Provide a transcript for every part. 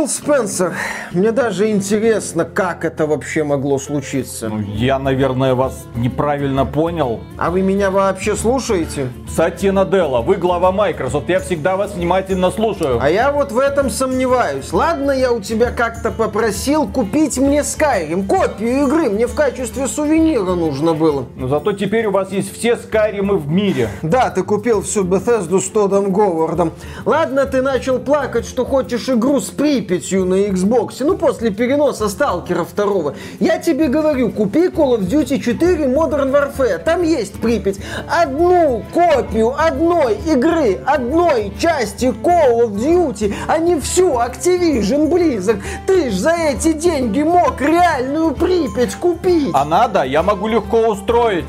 Фил Спенсер, мне даже интересно, как это вообще могло случиться. Ну, я, наверное, вас неправильно понял. А вы меня вообще слушаете? Сатья Наделла, вы глава Microsoft, я всегда вас внимательно слушаю. А я вот в этом сомневаюсь. Ладно, я у тебя как-то попросил купить мне Skyrim, копию игры, мне в качестве сувенира нужно было. Но зато теперь у вас есть все Скайримы в мире. Да, ты купил всю Bethesda с Тодом Говардом. Ладно, ты начал плакать, что хочешь игру с Припятью на Xbox, ну после переноса Сталкера второго. Я тебе говорю, купи Call of Duty 4 Modern Warfare, там есть Припять. Одну копию одной игры, одной части Call of Duty, а не всю Activision Blizzard. Ты ж за эти деньги мог реальную Припять купить. А надо, я могу легко устроить.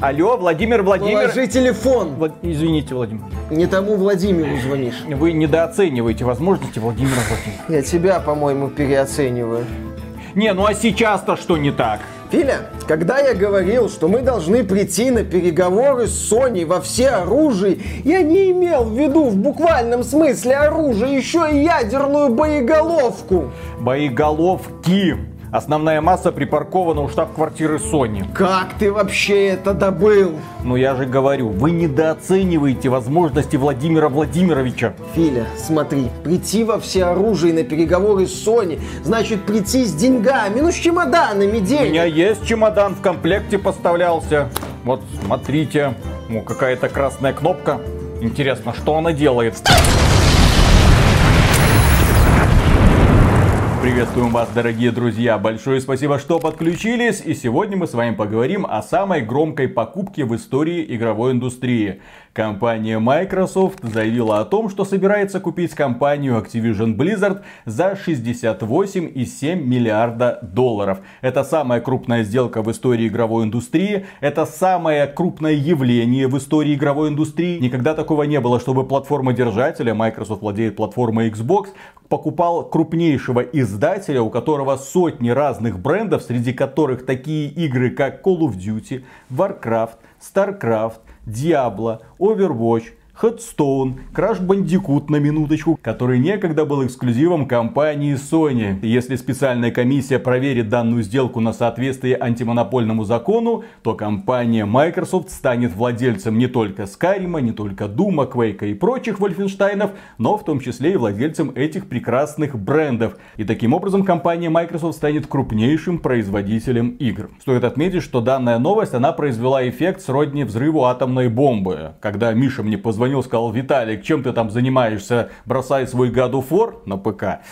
Алло, Владимир Владимир. Положи телефон. Влад- Извините, Владимир. Не тому Владимиру звонишь. Вы недооцениваете возможности Владимира Владимировича. Я тебя, по-моему, переоцениваю. Не, ну а сейчас-то что не так? Филя, когда я говорил, что мы должны прийти на переговоры с Sony во все оружие, я не имел в виду в буквальном смысле оружие, еще и ядерную боеголовку. Боеголовки. Основная масса припаркована у штаб-квартиры Sony. Как ты вообще это добыл? Ну я же говорю, вы недооцениваете возможности Владимира Владимировича. Филя, смотри, прийти во все оружие на переговоры с Sony, значит прийти с деньгами, ну с чемоданами У денег. меня есть чемодан в комплекте поставлялся. Вот, смотрите. Ну, какая-то красная кнопка. Интересно, что она делает? Приветствуем вас, дорогие друзья. Большое спасибо, что подключились. И сегодня мы с вами поговорим о самой громкой покупке в истории игровой индустрии. Компания Microsoft заявила о том, что собирается купить компанию Activision Blizzard за 68,7 миллиарда долларов. Это самая крупная сделка в истории игровой индустрии. Это самое крупное явление в истории игровой индустрии. Никогда такого не было, чтобы платформа держателя, Microsoft владеет платформой Xbox, покупал крупнейшего издателя, у которого сотни разных брендов, среди которых такие игры, как Call of Duty, Warcraft, Starcraft, Diablo, Overwatch, Headstone, Crash Bandicoot на минуточку, который некогда был эксклюзивом компании Sony. Если специальная комиссия проверит данную сделку на соответствие антимонопольному закону, то компания Microsoft станет владельцем не только Skyrim, не только Doom, Quake и прочих Вольфенштайнов, но в том числе и владельцем этих прекрасных брендов. И таким образом компания Microsoft станет крупнейшим производителем игр. Стоит отметить, что данная новость, она произвела эффект сродни взрыву атомной бомбы. Когда Миша мне позвонил, сказал, Виталик, чем ты там занимаешься, бросай свой God of War на ПК.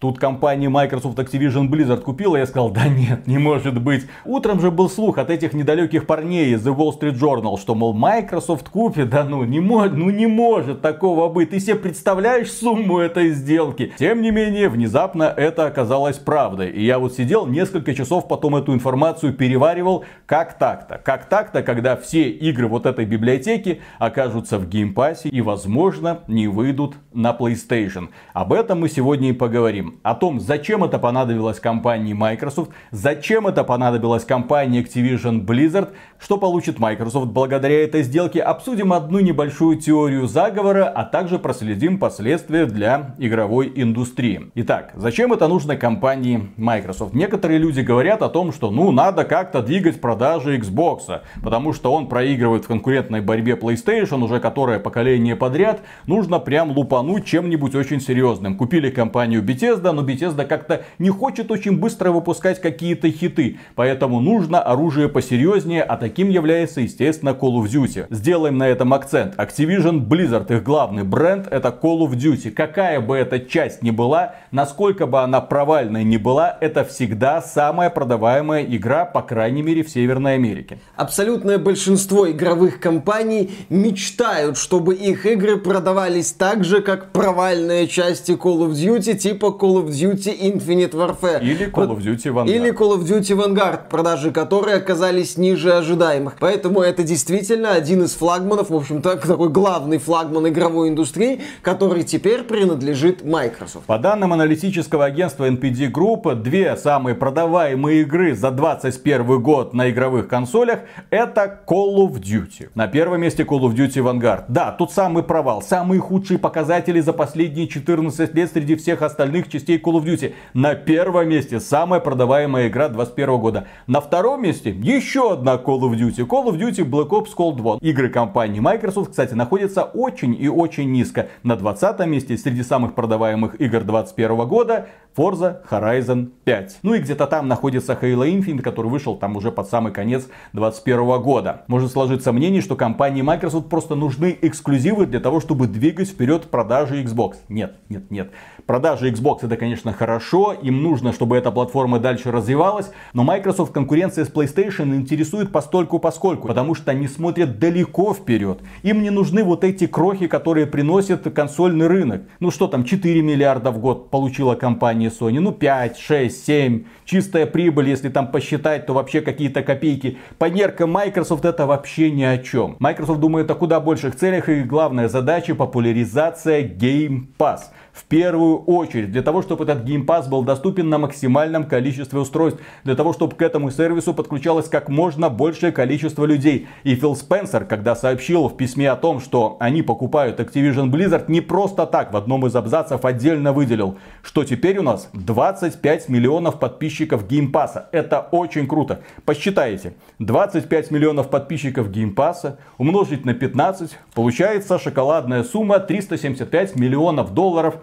Тут компания Microsoft Activision Blizzard купила, я сказал, да нет, не может быть. Утром же был слух от этих недалеких парней из The Wall Street Journal, что, мол, Microsoft купит, да ну не, может, ну не может такого быть. Ты себе представляешь сумму этой сделки? Тем не менее, внезапно это оказалось правдой. И я вот сидел несколько часов потом эту информацию переваривал, как так-то. Как так-то, когда все игры вот этой библиотеки окажутся в Game Pass е и, возможно, не выйдут на PlayStation. Об этом мы сегодня и поговорим о том, зачем это понадобилось компании Microsoft, зачем это понадобилось компании Activision Blizzard, что получит Microsoft благодаря этой сделке, обсудим одну небольшую теорию заговора, а также проследим последствия для игровой индустрии. Итак, зачем это нужно компании Microsoft? Некоторые люди говорят о том, что ну надо как-то двигать продажи Xbox, потому что он проигрывает в конкурентной борьбе PlayStation уже которое поколение подряд, нужно прям лупануть чем-нибудь очень серьезным. Купили компанию Bethesda, но Bethesda как-то не хочет очень быстро выпускать какие-то хиты, поэтому нужно оружие посерьезнее, а таким является, естественно, Call of Duty. Сделаем на этом акцент. Activision Blizzard, их главный бренд, это Call of Duty. Какая бы эта часть ни была, насколько бы она провальной ни была, это всегда самая продаваемая игра, по крайней мере, в Северной Америке. Абсолютное большинство игровых компаний мечтают, чтобы их игры продавались так же, как провальные части Call of Duty, типа Call Call of Duty Infinite Warfare. Или Call of Duty Vanguard. Или Call of Duty Vanguard, продажи которой оказались ниже ожидаемых. Поэтому это действительно один из флагманов, в общем-то, такой главный флагман игровой индустрии, который теперь принадлежит Microsoft. По данным аналитического агентства NPD Group, две самые продаваемые игры за 2021 год на игровых консолях это Call of Duty. На первом месте Call of Duty Vanguard. Да, тут самый провал, самые худшие показатели за последние 14 лет среди всех остальных частей Call of Duty. На первом месте самая продаваемая игра 2021 года. На втором месте еще одна Call of Duty. Call of Duty Black Ops Cold War. Игры компании Microsoft, кстати, находятся очень и очень низко. На 20 месте среди самых продаваемых игр 2021 года Forza Horizon 5. Ну и где-то там находится Halo Infinite, который вышел там уже под самый конец 2021 года. Может сложиться мнение, что компании Microsoft просто нужны эксклюзивы для того, чтобы двигать вперед продажи Xbox. Нет, нет, нет. Продажи Xbox это, конечно, хорошо, им нужно, чтобы эта платформа дальше развивалась, но Microsoft конкуренция с PlayStation интересует постольку поскольку, потому что они смотрят далеко вперед. Им не нужны вот эти крохи, которые приносят консольный рынок. Ну что там, 4 миллиарда в год получила компания Sony, ну 5, 6, 7. Чистая прибыль, если там посчитать, то вообще какие-то копейки. По меркам Microsoft это вообще ни о чем. Microsoft думает о куда больших целях и главная задача популяризация Game Pass в первую очередь для того, чтобы этот Game Pass был доступен на максимальном количестве устройств, для того, чтобы к этому сервису подключалось как можно большее количество людей. И Фил Спенсер, когда сообщил в письме о том, что они покупают Activision Blizzard, не просто так в одном из абзацев отдельно выделил, что теперь у нас 25 миллионов подписчиков Game Pass. Это очень круто. Посчитайте, 25 миллионов подписчиков Game Pass умножить на 15, получается шоколадная сумма 375 миллионов долларов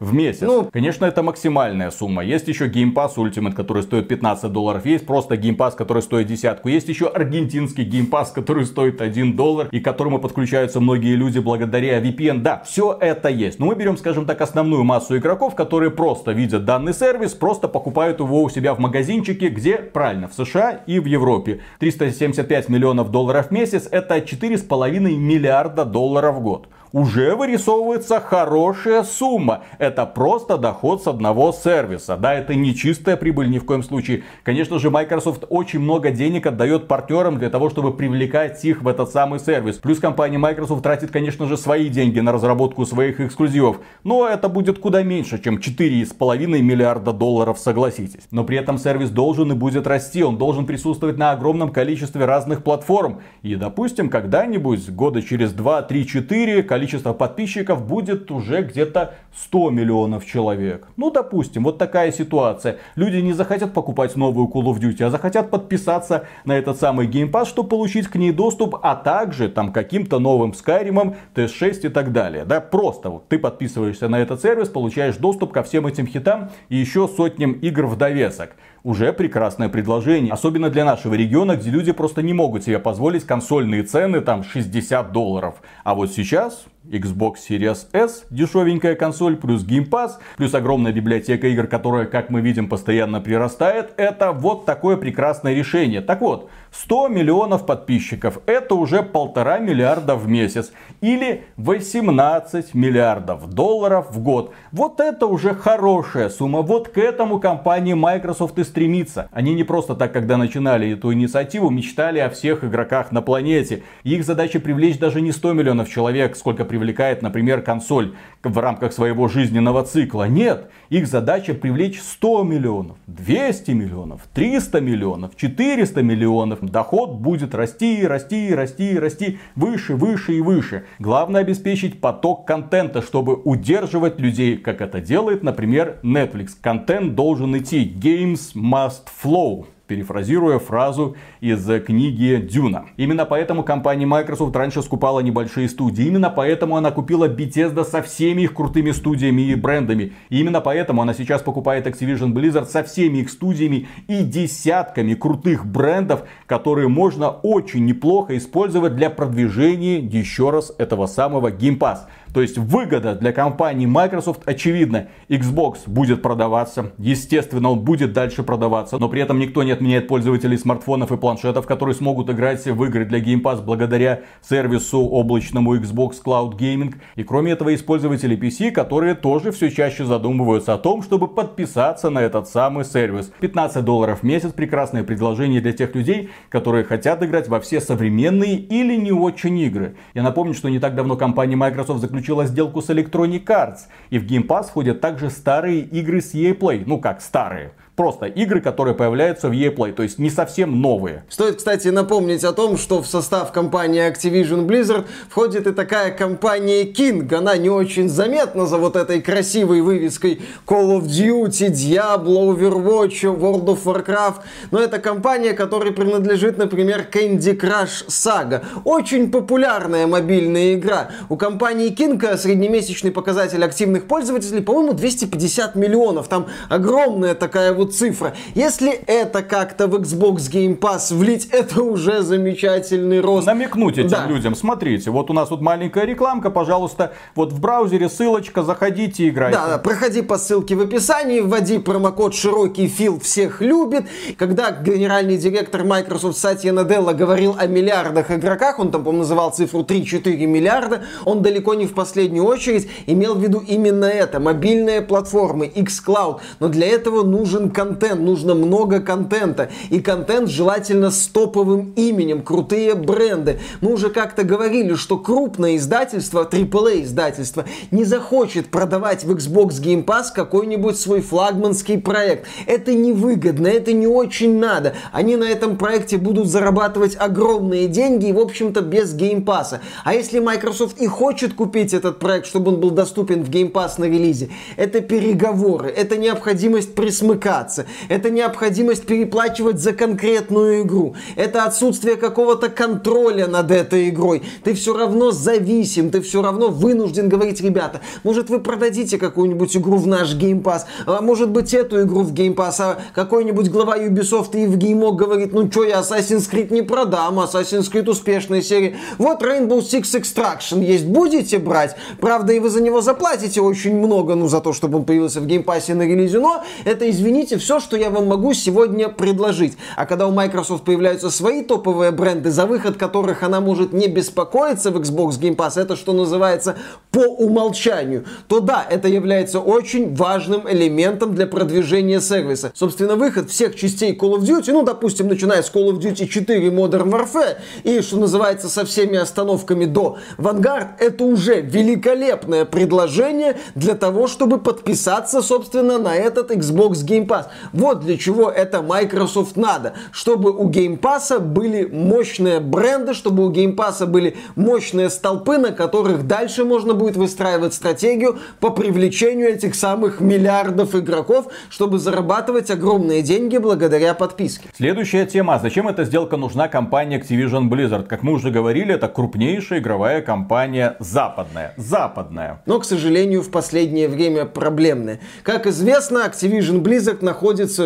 в месяц. Ну, конечно, это максимальная сумма. Есть еще Game Pass Ultimate, который стоит 15 долларов. Есть просто Game Pass, который стоит десятку. Есть еще аргентинский Game Pass, который стоит 1 доллар и к которому подключаются многие люди благодаря VPN. Да, все это есть. Но мы берем, скажем так, основную массу игроков, которые просто видят данный сервис, просто покупают его у себя в магазинчике, где, правильно, в США и в Европе. 375 миллионов долларов в месяц это 4,5 миллиарда долларов в год уже вырисовывается хорошая сумма. Это просто доход с одного сервиса. Да, это не чистая прибыль ни в коем случае. Конечно же, Microsoft очень много денег отдает партнерам для того, чтобы привлекать их в этот самый сервис. Плюс компания Microsoft тратит, конечно же, свои деньги на разработку своих эксклюзивов. Но это будет куда меньше, чем 4,5 миллиарда долларов, согласитесь. Но при этом сервис должен и будет расти. Он должен присутствовать на огромном количестве разных платформ. И, допустим, когда-нибудь, года через 2, 3, 4, количество подписчиков будет уже где-то 100 миллионов человек. Ну, допустим, вот такая ситуация. Люди не захотят покупать новую Call of Duty, а захотят подписаться на этот самый Game Pass, чтобы получить к ней доступ, а также там каким-то новым Skyrim, TS6 и так далее. Да, просто вот ты подписываешься на этот сервис, получаешь доступ ко всем этим хитам и еще сотням игр в довесок уже прекрасное предложение. Особенно для нашего региона, где люди просто не могут себе позволить консольные цены там 60 долларов. А вот сейчас Xbox Series S, дешевенькая консоль, плюс Game Pass, плюс огромная библиотека игр, которая, как мы видим, постоянно прирастает. Это вот такое прекрасное решение. Так вот, 100 миллионов подписчиков. Это уже полтора миллиарда в месяц. Или 18 миллиардов долларов в год. Вот это уже хорошая сумма. Вот к этому компания Microsoft и стремится. Они не просто так, когда начинали эту инициативу, мечтали о всех игроках на планете. Их задача привлечь даже не 100 миллионов человек, сколько привлекает, например, консоль в рамках своего жизненного цикла. Нет, их задача привлечь 100 миллионов, 200 миллионов, 300 миллионов, 400 миллионов. Доход будет расти, расти, расти, расти, выше, выше и выше. Главное обеспечить поток контента, чтобы удерживать людей, как это делает, например, Netflix. Контент должен идти. Games must flow перефразируя фразу из книги Дюна. Именно поэтому компания Microsoft раньше скупала небольшие студии. Именно поэтому она купила Bethesda со всеми их крутыми студиями и брендами. И именно поэтому она сейчас покупает Activision Blizzard со всеми их студиями и десятками крутых брендов, которые можно очень неплохо использовать для продвижения еще раз этого самого Game Pass. То есть выгода для компании Microsoft очевидна. Xbox будет продаваться, естественно, он будет дальше продаваться, но при этом никто не отменяет пользователей смартфонов и планшетов, которые смогут играть в игры для Game Pass благодаря сервису облачному Xbox Cloud Gaming. И кроме этого, есть пользователи PC, которые тоже все чаще задумываются о том, чтобы подписаться на этот самый сервис. 15 долларов в месяц прекрасное предложение для тех людей, которые хотят играть во все современные или не очень игры. Я напомню, что не так давно компания Microsoft заключила сделку с Electronic Arts. И в Game Pass входят также старые игры с EA Play. Ну как старые? Просто игры, которые появляются в EA Play, то есть не совсем новые. Стоит, кстати, напомнить о том, что в состав компании Activision Blizzard входит и такая компания King. Она не очень заметна за вот этой красивой вывеской Call of Duty, Diablo, Overwatch, World of Warcraft. Но это компания, которой принадлежит, например, Candy Crush Saga. Очень популярная мобильная игра. У компании King среднемесячный показатель активных пользователей, по-моему, 250 миллионов. Там огромная такая вот цифра. Если это как-то в Xbox Game Pass влить, это уже замечательный рост. Намекнуть этим да. людям. Смотрите, вот у нас тут маленькая рекламка, пожалуйста, вот в браузере ссылочка, заходите, играйте. Да, да, проходи по ссылке в описании, вводи промокод широкий фил всех любит. Когда генеральный директор Microsoft Сатья Наделла говорил о миллиардах игроках, он там, по-моему, называл цифру 3-4 миллиарда, он далеко не в последнюю очередь имел в виду именно это, мобильные платформы, xCloud. Но для этого нужен контент, нужно много контента. И контент желательно с топовым именем, крутые бренды. Мы уже как-то говорили, что крупное издательство, AAA издательство, не захочет продавать в Xbox Game Pass какой-нибудь свой флагманский проект. Это невыгодно, это не очень надо. Они на этом проекте будут зарабатывать огромные деньги и, в общем-то, без Game Pass. А если Microsoft и хочет купить этот проект, чтобы он был доступен в Game Pass на релизе, это переговоры, это необходимость присмыкаться развиваться. Это необходимость переплачивать за конкретную игру. Это отсутствие какого-то контроля над этой игрой. Ты все равно зависим, ты все равно вынужден говорить, ребята, может вы продадите какую-нибудь игру в наш Game Pass, а может быть эту игру в Game Pass, а какой-нибудь глава Ubisoft и в Game говорит, ну что, я Assassin's Creed не продам, Assassin's Creed успешная серия. Вот Rainbow Six Extraction есть, будете брать? Правда, и вы за него заплатите очень много, ну, за то, чтобы он появился в Pass на релизе, но это, извините, смотрите, все, что я вам могу сегодня предложить. А когда у Microsoft появляются свои топовые бренды, за выход которых она может не беспокоиться в Xbox Game Pass, это что называется по умолчанию, то да, это является очень важным элементом для продвижения сервиса. Собственно, выход всех частей Call of Duty, ну, допустим, начиная с Call of Duty 4 Modern Warfare и, что называется, со всеми остановками до Vanguard, это уже великолепное предложение для того, чтобы подписаться, собственно, на этот Xbox Game Pass. Вот для чего это Microsoft надо. Чтобы у Game Pass были мощные бренды, чтобы у Game Pass были мощные столпы, на которых дальше можно будет выстраивать стратегию по привлечению этих самых миллиардов игроков, чтобы зарабатывать огромные деньги благодаря подписке. Следующая тема. Зачем эта сделка нужна компании Activision Blizzard? Как мы уже говорили, это крупнейшая игровая компания западная. Западная. Но, к сожалению, в последнее время проблемная. Как известно, Activision Blizzard находится,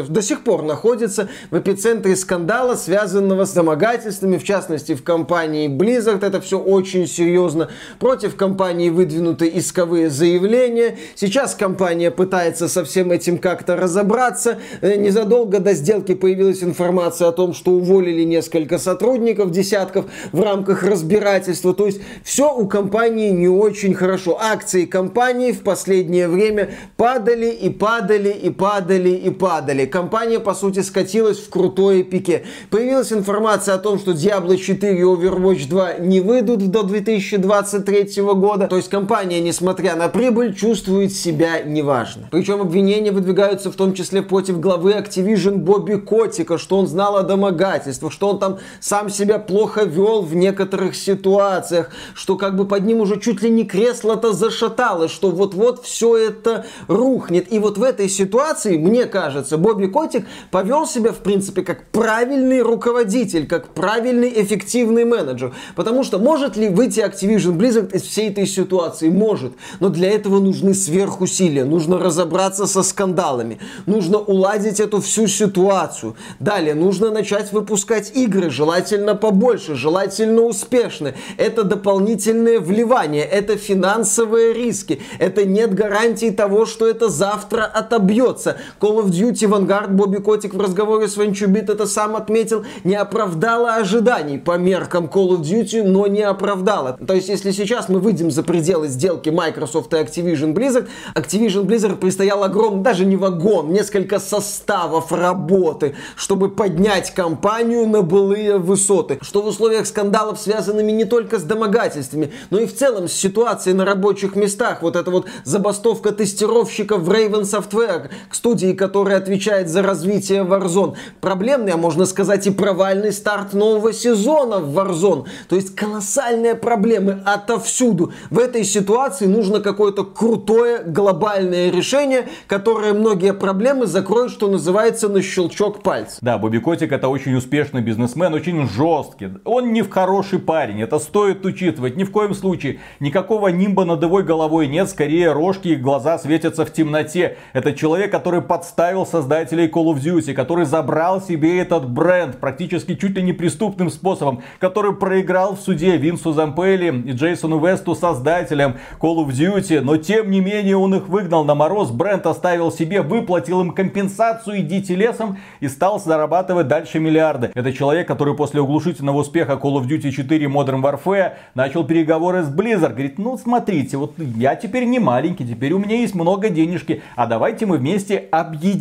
до сих пор находится в эпицентре скандала, связанного с домогательствами, в частности, в компании Blizzard. Это все очень серьезно. Против компании выдвинуты исковые заявления. Сейчас компания пытается со всем этим как-то разобраться. Э, незадолго до сделки появилась информация о том, что уволили несколько сотрудников, десятков в рамках разбирательства. То есть все у компании не очень хорошо. Акции компании в последнее время падали и падали и падали и падали. Компания, по сути, скатилась в крутое пике. Появилась информация о том, что Diablo 4 и Overwatch 2 не выйдут до 2023 года. То есть компания, несмотря на прибыль, чувствует себя неважно. Причем обвинения выдвигаются в том числе против главы Activision Бобби Котика, что он знал о домогательствах, что он там сам себя плохо вел в некоторых ситуациях, что как бы под ним уже чуть ли не кресло-то зашаталось, что вот-вот все это рухнет. И вот в этой ситуации, мне кажется, кажется, Бобби Котик повел себя, в принципе, как правильный руководитель, как правильный эффективный менеджер. Потому что может ли выйти Activision Blizzard из всей этой ситуации? Может. Но для этого нужны сверхусилия. Нужно разобраться со скандалами. Нужно уладить эту всю ситуацию. Далее нужно начать выпускать игры, желательно побольше, желательно успешные. Это дополнительное вливание, это финансовые риски, это нет гарантии того, что это завтра отобьется. Call of Duty Vanguard, Бобби Котик в разговоре с Венчубит это сам отметил, не оправдала ожиданий по меркам Call of Duty, но не оправдала. То есть, если сейчас мы выйдем за пределы сделки Microsoft и Activision Blizzard, Activision Blizzard предстоял огромный, даже не вагон, несколько составов работы, чтобы поднять компанию на былые высоты. Что в условиях скандалов, связанными не только с домогательствами, но и в целом с ситуацией на рабочих местах. Вот эта вот забастовка тестировщиков в Raven Software, к студии, которая отвечает за развитие Warzone. Проблемный, а можно сказать и провальный старт нового сезона в Warzone. То есть колоссальные проблемы отовсюду. В этой ситуации нужно какое-то крутое глобальное решение, которое многие проблемы закроет, что называется, на щелчок пальца. Да, Бобби Котик это очень успешный бизнесмен, очень жесткий. Он не в хороший парень, это стоит учитывать. Ни в коем случае никакого нимба над его головой нет, скорее рожки и глаза светятся в темноте. Это человек, который подставил создателей Call of Duty, который забрал себе этот бренд практически чуть ли не преступным способом, который проиграл в суде Винсу Зампелли и Джейсону Весту, создателям Call of Duty, но тем не менее он их выгнал на мороз, бренд оставил себе, выплатил им компенсацию, идите лесом и стал зарабатывать дальше миллиарды. Это человек, который после оглушительного успеха Call of Duty 4 Modern Warfare начал переговоры с Blizzard. Говорит, ну смотрите, вот я теперь не маленький, теперь у меня есть много денежки, а давайте мы вместе объединимся.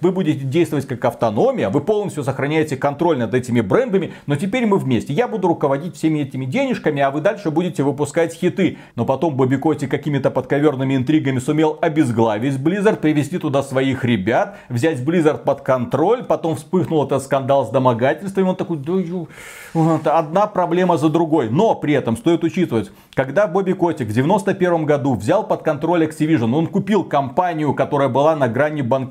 Вы будете действовать как автономия, вы полностью сохраняете контроль над этими брендами, но теперь мы вместе. Я буду руководить всеми этими денежками, а вы дальше будете выпускать хиты. Но потом Бобби Коти какими-то подковерными интригами сумел обезглавить Blizzard, привести туда своих ребят, взять Blizzard под контроль, потом вспыхнул этот скандал с домогательствами, он такой, да ю, вот, одна проблема за другой. Но при этом стоит учитывать, когда Бобби Котик в 91 году взял под контроль Activision, он купил компанию, которая была на грани банкротства.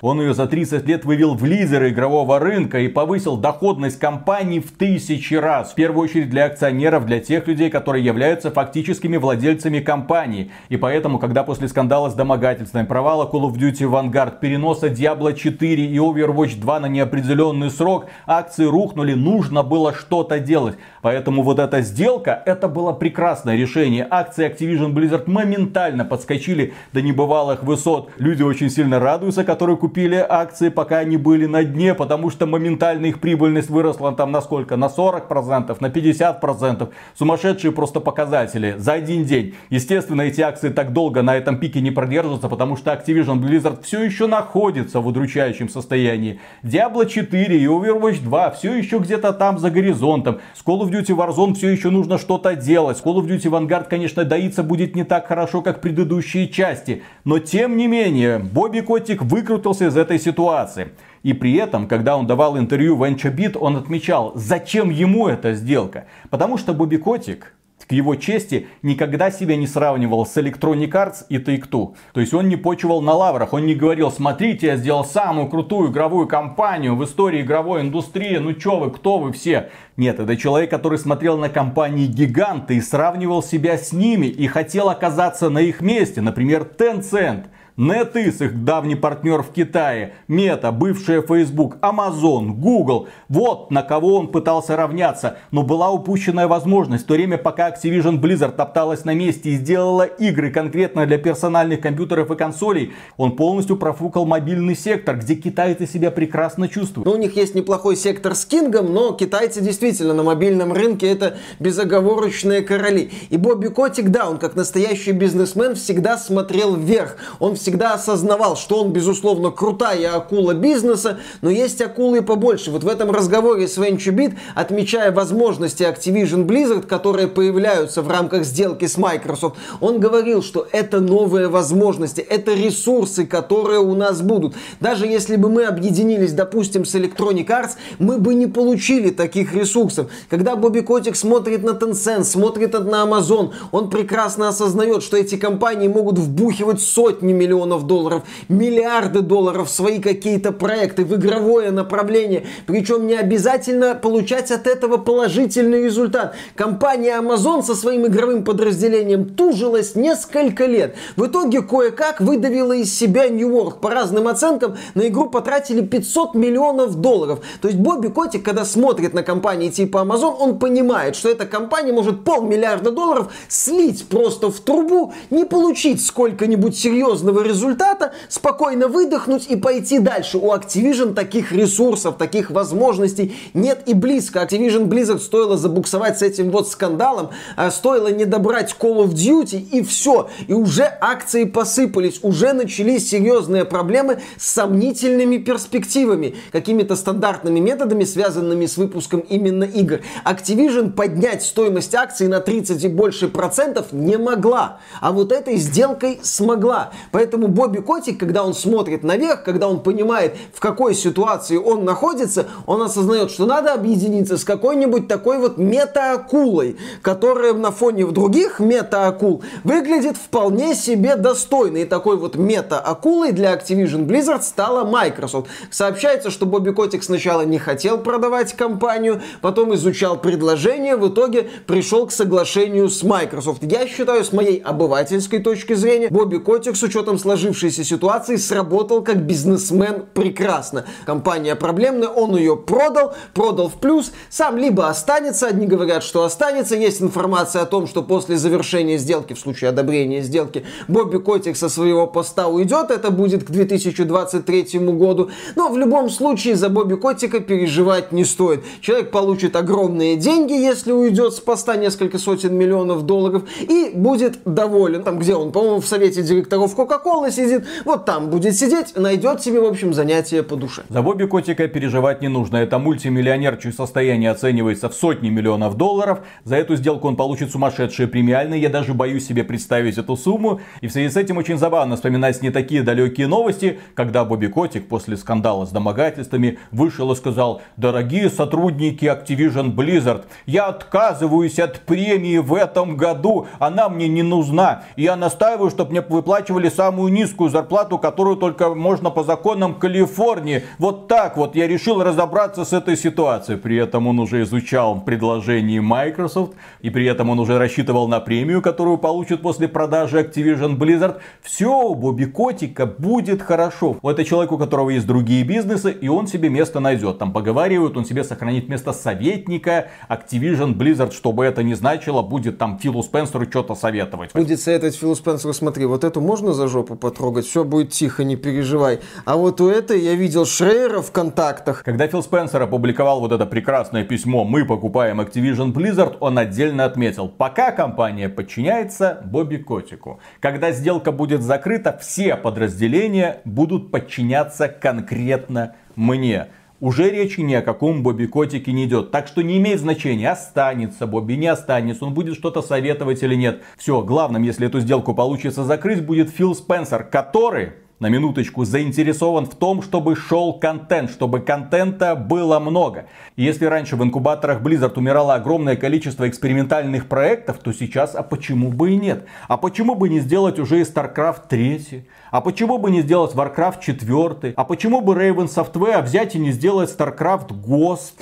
Он ее за 30 лет вывел в лидеры игрового рынка и повысил доходность компании в тысячи раз. В первую очередь для акционеров, для тех людей, которые являются фактическими владельцами компании. И поэтому, когда после скандала с домогательствами, провала Call of Duty Vanguard, переноса Diablo 4 и Overwatch 2 на неопределенный срок, акции рухнули, нужно было что-то делать. Поэтому вот эта сделка, это было прекрасное решение. Акции Activision Blizzard моментально подскочили до небывалых высот. Люди очень сильно радуются, которые купили акции, пока они были на дне, потому что моментально их прибыльность выросла там на сколько? На 40%, на 50%. Сумасшедшие просто показатели за один день. Естественно, эти акции так долго на этом пике не продержатся, потому что Activision Blizzard все еще находится в удручающем состоянии. Diablo 4 и Overwatch 2 все еще где-то там за горизонтом. С Call of Duty Warzone все еще нужно что-то делать. Call of Duty Vanguard, конечно, доиться будет не так хорошо, как предыдущие части. Но тем не менее, Бобби Котик выкрутился из этой ситуации. И при этом, когда он давал интервью VentureBeat, он отмечал, зачем ему эта сделка. Потому что Бобби Котик к его чести, никогда себя не сравнивал с Electronic Arts и Take-Two. То есть он не почивал на лаврах, он не говорил, смотрите, я сделал самую крутую игровую компанию в истории игровой индустрии, ну чё вы, кто вы все? Нет, это человек, который смотрел на компании гиганты и сравнивал себя с ними и хотел оказаться на их месте, например, Tencent. NetEase, их давний партнер в Китае, Meta, бывшая Facebook, Amazon, Google. Вот на кого он пытался равняться. Но была упущенная возможность. В то время, пока Activision Blizzard топталась на месте и сделала игры конкретно для персональных компьютеров и консолей, он полностью профукал мобильный сектор, где китайцы себя прекрасно чувствуют. Ну, у них есть неплохой сектор с Кингом, но китайцы действительно на мобильном рынке это безоговорочные короли. И Бобби Котик, да, он как настоящий бизнесмен всегда смотрел вверх. Он всегда осознавал, что он, безусловно, крутая акула бизнеса, но есть акулы побольше. Вот в этом разговоре с VentureBeat, отмечая возможности Activision Blizzard, которые появляются в рамках сделки с Microsoft, он говорил, что это новые возможности, это ресурсы, которые у нас будут. Даже если бы мы объединились, допустим, с Electronic Arts, мы бы не получили таких ресурсов. Когда Бобби Котик смотрит на Tencent, смотрит на Amazon, он прекрасно осознает, что эти компании могут вбухивать сотни миллионов миллионов долларов, миллиарды долларов в свои какие-то проекты, в игровое направление. Причем не обязательно получать от этого положительный результат. Компания Amazon со своим игровым подразделением тужилась несколько лет. В итоге кое-как выдавила из себя Нью-Йорк. По разным оценкам на игру потратили 500 миллионов долларов. То есть Бобби Котик, когда смотрит на компании типа Amazon, он понимает, что эта компания может полмиллиарда долларов слить просто в трубу, не получить сколько-нибудь серьезного результата, спокойно выдохнуть и пойти дальше. У Activision таких ресурсов, таких возможностей нет и близко. Activision Blizzard стоило забуксовать с этим вот скандалом, а стоило не добрать Call of Duty и все. И уже акции посыпались, уже начались серьезные проблемы с сомнительными перспективами, какими-то стандартными методами, связанными с выпуском именно игр. Activision поднять стоимость акций на 30 и больше процентов не могла, а вот этой сделкой смогла. Поэтому Бобби Котик, когда он смотрит наверх, когда он понимает, в какой ситуации он находится, он осознает, что надо объединиться с какой-нибудь такой вот мета-акулой, которая на фоне других мета-акул выглядит вполне себе достойной. И такой вот мета-акулой для Activision Blizzard стала Microsoft. Сообщается, что Бобби Котик сначала не хотел продавать компанию, потом изучал предложение, в итоге пришел к соглашению с Microsoft. Я считаю, с моей обывательской точки зрения, Бобби Котик с учетом сложившейся ситуации сработал как бизнесмен прекрасно. Компания проблемная, он ее продал, продал в плюс, сам либо останется, одни говорят, что останется, есть информация о том, что после завершения сделки, в случае одобрения сделки, Бобби Котик со своего поста уйдет, это будет к 2023 году, но в любом случае за Бобби Котика переживать не стоит. Человек получит огромные деньги, если уйдет с поста несколько сотен миллионов долларов, и будет доволен. Там, где он, по-моему, в совете директоров Кока-Колы сидит, вот там будет сидеть, найдет себе, в общем, занятие по душе. За Бобби Котика переживать не нужно. Это мультимиллионер, чье состояние оценивается в сотни миллионов долларов. За эту сделку он получит сумасшедшие премиальные. Я даже боюсь себе представить эту сумму. И в связи с этим очень забавно вспоминать не такие далекие новости, когда Бобби Котик после скандала с домогательствами вышел и сказал, дорогие сотрудники Activision Blizzard, я отказываюсь от премии в этом году, она мне не нужна. И я настаиваю, чтобы мне выплачивали самую низкую зарплату, которую только можно по законам Калифорнии. Вот так вот я решил разобраться с этой ситуацией. При этом он уже изучал предложение Microsoft, и при этом он уже рассчитывал на премию, которую получит после продажи Activision Blizzard. Все у Бобби Котика будет хорошо. У этого человека, у которого есть другие бизнесы, и он себе место найдет. Там поговаривают, он себе сохранит место советника Activision Blizzard, чтобы это не значило, будет там Филу Спенсеру что-то советовать. Будет советовать Филу Спенсеру, смотри, вот эту можно за жопу потрогать, все будет тихо, не переживай. А вот у этой я видел Шрейера в контактах. Когда Фил Спенсер опубликовал вот это прекрасное письмо «Мы покупаем Activision Blizzard», он отдельно отметил, пока компания подчиняется Бобби Котику. Когда сделка будет закрыта, все подразделения будут подчиняться конкретно мне уже речи ни о каком Бобби Котике не идет. Так что не имеет значения, останется Бобби, не останется, он будет что-то советовать или нет. Все, главным, если эту сделку получится закрыть, будет Фил Спенсер, который на минуточку, заинтересован в том, чтобы шел контент, чтобы контента было много. Если раньше в инкубаторах Blizzard умирало огромное количество экспериментальных проектов, то сейчас, а почему бы и нет? А почему бы не сделать уже и StarCraft 3? А почему бы не сделать Warcraft 4? А почему бы Raven Software взять и не сделать StarCraft Ghost?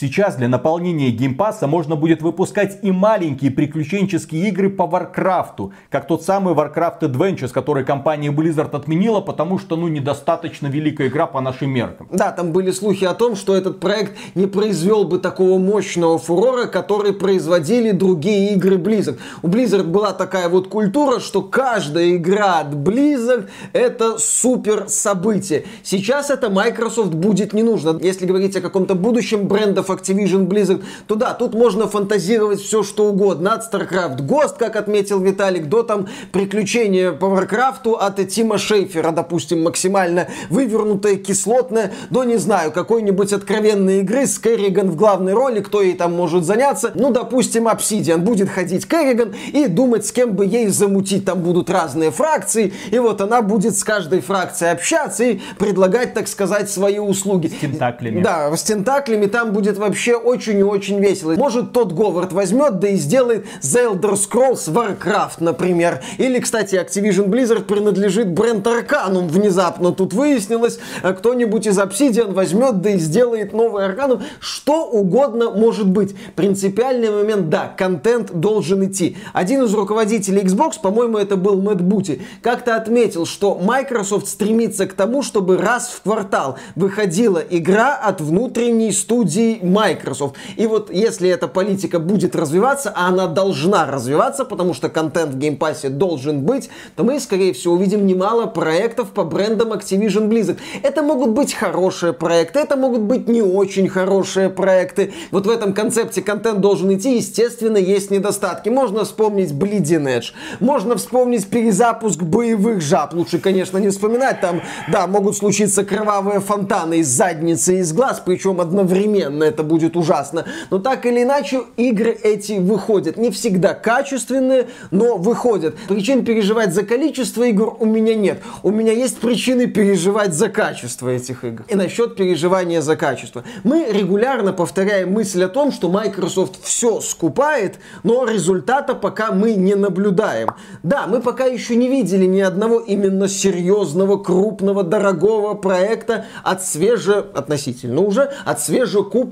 Сейчас для наполнения Game Pass а можно будет выпускать и маленькие приключенческие игры по Warcraft у, как тот самый Warcraft Adventures, который компания Blizzard отменила, потому что ну недостаточно великая игра по нашим меркам. Да, там были слухи о том, что этот проект не произвел бы такого мощного фурора, который производили другие игры Blizzard. У Blizzard была такая вот культура, что каждая игра от Blizzard это супер событие. Сейчас это Microsoft будет не нужно. Если говорить о каком-то будущем брендов Activision Blizzard, то да, тут можно фантазировать все что угодно. От StarCraft Ghost, как отметил Виталик, до там приключения по Warcraft от Тима Шейфера, допустим, максимально вывернутая, кислотная, до, не знаю, какой-нибудь откровенной игры с Керриган в главной роли, кто ей там может заняться. Ну, допустим, Obsidian будет ходить Керриган и думать, с кем бы ей замутить. Там будут разные фракции, и вот она будет с каждой фракцией общаться и предлагать, так сказать, свои услуги. С тентаклями. Да, с тентаклями там будет вообще очень и очень весело. Может, Тодд Говард возьмет, да и сделает The Elder Scrolls Warcraft, например. Или, кстати, Activision Blizzard принадлежит бренд Arcanum. Внезапно тут выяснилось, а кто-нибудь из Obsidian возьмет, да и сделает новый Arcanum. Что угодно может быть. Принципиальный момент, да, контент должен идти. Один из руководителей Xbox, по-моему, это был Мэтт Бути, как-то отметил, что Microsoft стремится к тому, чтобы раз в квартал выходила игра от внутренней студии Microsoft. И вот если эта политика будет развиваться, а она должна развиваться, потому что контент в Game Pass е должен быть, то мы, скорее всего, увидим немало проектов по брендам Activision Blizzard. Это могут быть хорошие проекты, это могут быть не очень хорошие проекты. Вот в этом концепте контент должен идти, естественно, есть недостатки. Можно вспомнить Bleeding Edge, можно вспомнить перезапуск боевых жаб. Лучше, конечно, не вспоминать, там, да, могут случиться кровавые фонтаны из задницы и из глаз, причем одновременно это будет ужасно. Но так или иначе, игры эти выходят. Не всегда качественные, но выходят. Причин переживать за количество игр у меня нет. У меня есть причины переживать за качество этих игр. И насчет переживания за качество. Мы регулярно повторяем мысль о том, что Microsoft все скупает, но результата пока мы не наблюдаем. Да, мы пока еще не видели ни одного именно серьезного, крупного, дорогого проекта от свеже, относительно уже, от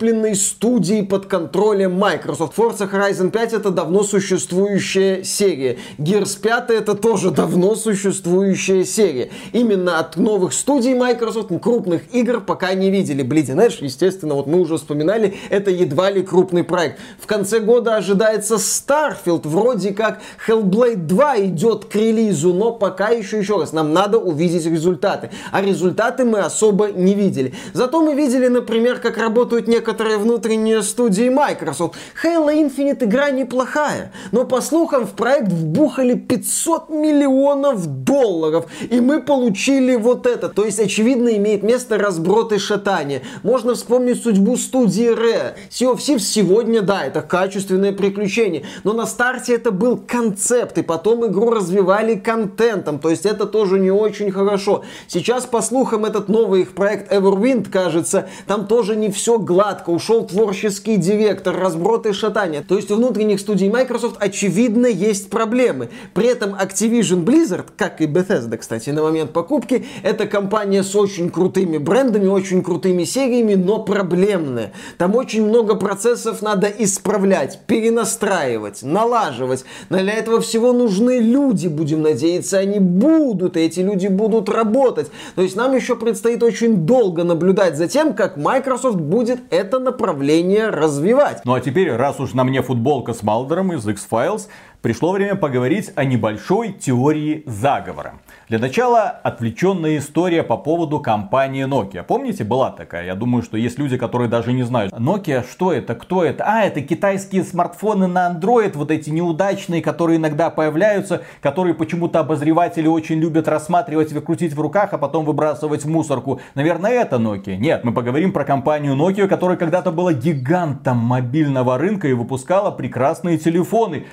свежекупленной студии под контролем Microsoft. Forza Horizon 5 это давно существующая серия. Gears 5 это тоже давно существующая серия. Именно от новых студий Microsoft крупных игр пока не видели. Bleeding Edge, естественно, вот мы уже вспоминали, это едва ли крупный проект. В конце года ожидается Starfield, вроде как Hellblade 2 идет к релизу, но пока еще, еще раз, нам надо увидеть результаты. А результаты мы особо не видели. Зато мы видели, например, как работают некоторые внутренние студии Microsoft. Halo Infinite игра неплохая, но по слухам в проект вбухали 500 миллионов долларов, и мы получили вот это. То есть, очевидно, имеет место разброд и шатание. Можно вспомнить судьбу студии Rare. Sea of Thieves сегодня, да, это качественное приключение, но на старте это был концепт, и потом игру развивали контентом, то есть это тоже не очень хорошо. Сейчас, по слухам, этот новый их проект Everwind, кажется, там тоже не все гладко, ушел творческий директор, разброд и шатание. То есть у внутренних студий Microsoft очевидно есть проблемы. При этом Activision Blizzard, как и Bethesda, кстати, на момент покупки, это компания с очень крутыми брендами, очень крутыми сериями, но проблемная. Там очень много процессов надо исправлять, перенастраивать, налаживать. Для этого всего нужны люди, будем надеяться, они будут, и эти люди будут работать. То есть нам еще предстоит очень долго наблюдать за тем, как Microsoft будет это направление развивать. Ну а теперь, раз уж на мне футболка с Малдером из X-Files, пришло время поговорить о небольшой теории заговора. Для начала отвлеченная история по поводу компании Nokia. Помните, была такая? Я думаю, что есть люди, которые даже не знают. Nokia, что это, кто это? А, это китайские смартфоны на Android, вот эти неудачные, которые иногда появляются, которые почему-то обозреватели очень любят рассматривать, выкрутить в руках, а потом выбрасывать в мусорку. Наверное, это Nokia. Нет, мы поговорим про компанию Nokia, которая когда-то была гигантом мобильного рынка и выпускала прекрасные телефоны.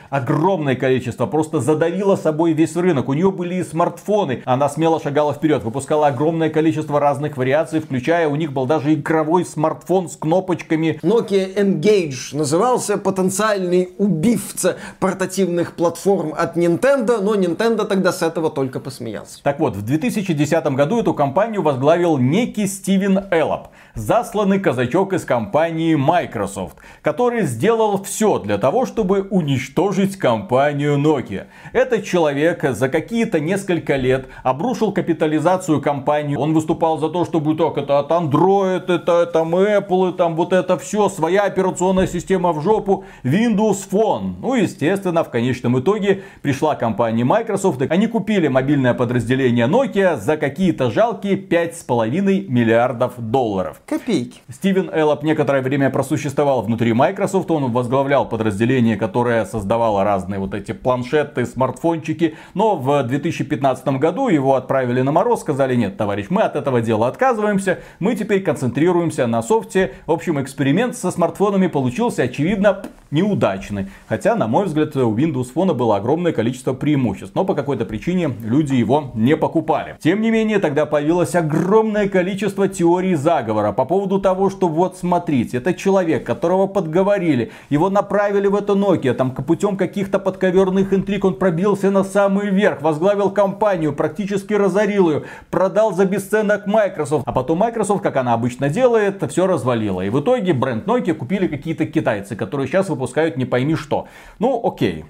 Огромное количество, просто задавила собой весь рынок. У нее были и смартфоны. Она смело шагала вперед, выпускала огромное количество разных вариаций, включая у них был даже игровой смартфон с кнопочками. Nokia Engage назывался потенциальный убивца портативных платформ от Nintendo, но Nintendo тогда с этого только посмеялся. Так вот, в 2010 году эту компанию возглавил некий Стивен Эллоп засланный казачок из компании Microsoft, который сделал все для того, чтобы уничтожить компанию Nokia. Этот человек за какие-то несколько лет обрушил капитализацию компании. Он выступал за то, чтобы так, это от Android, это там Apple, там вот это все, своя операционная система в жопу, Windows Phone. Ну, естественно, в конечном итоге пришла компания Microsoft, и они купили мобильное подразделение Nokia за какие-то жалкие 5,5 миллиардов долларов. Копейки. Стивен Эллоп некоторое время просуществовал внутри Microsoft. Он возглавлял подразделение, которое создавало разные вот эти планшеты, смартфончики. Но в 2015 году его отправили на мороз. Сказали, нет, товарищ, мы от этого дела отказываемся. Мы теперь концентрируемся на софте. В общем, эксперимент со смартфонами получился, очевидно, неудачный. Хотя, на мой взгляд, у Windows Phone было огромное количество преимуществ. Но по какой-то причине люди его не покупали. Тем не менее, тогда появилось огромное количество теорий заговора по поводу того, что вот смотрите, это человек, которого подговорили, его направили в это Nokia, там путем каких-то подковерных интриг он пробился на самый верх, возглавил компанию, практически разорил ее, продал за бесценок Microsoft, а потом Microsoft, как она обычно делает, все развалила. И в итоге бренд Nokia купили какие-то китайцы, которые сейчас выпускают не пойми что. Ну, окей.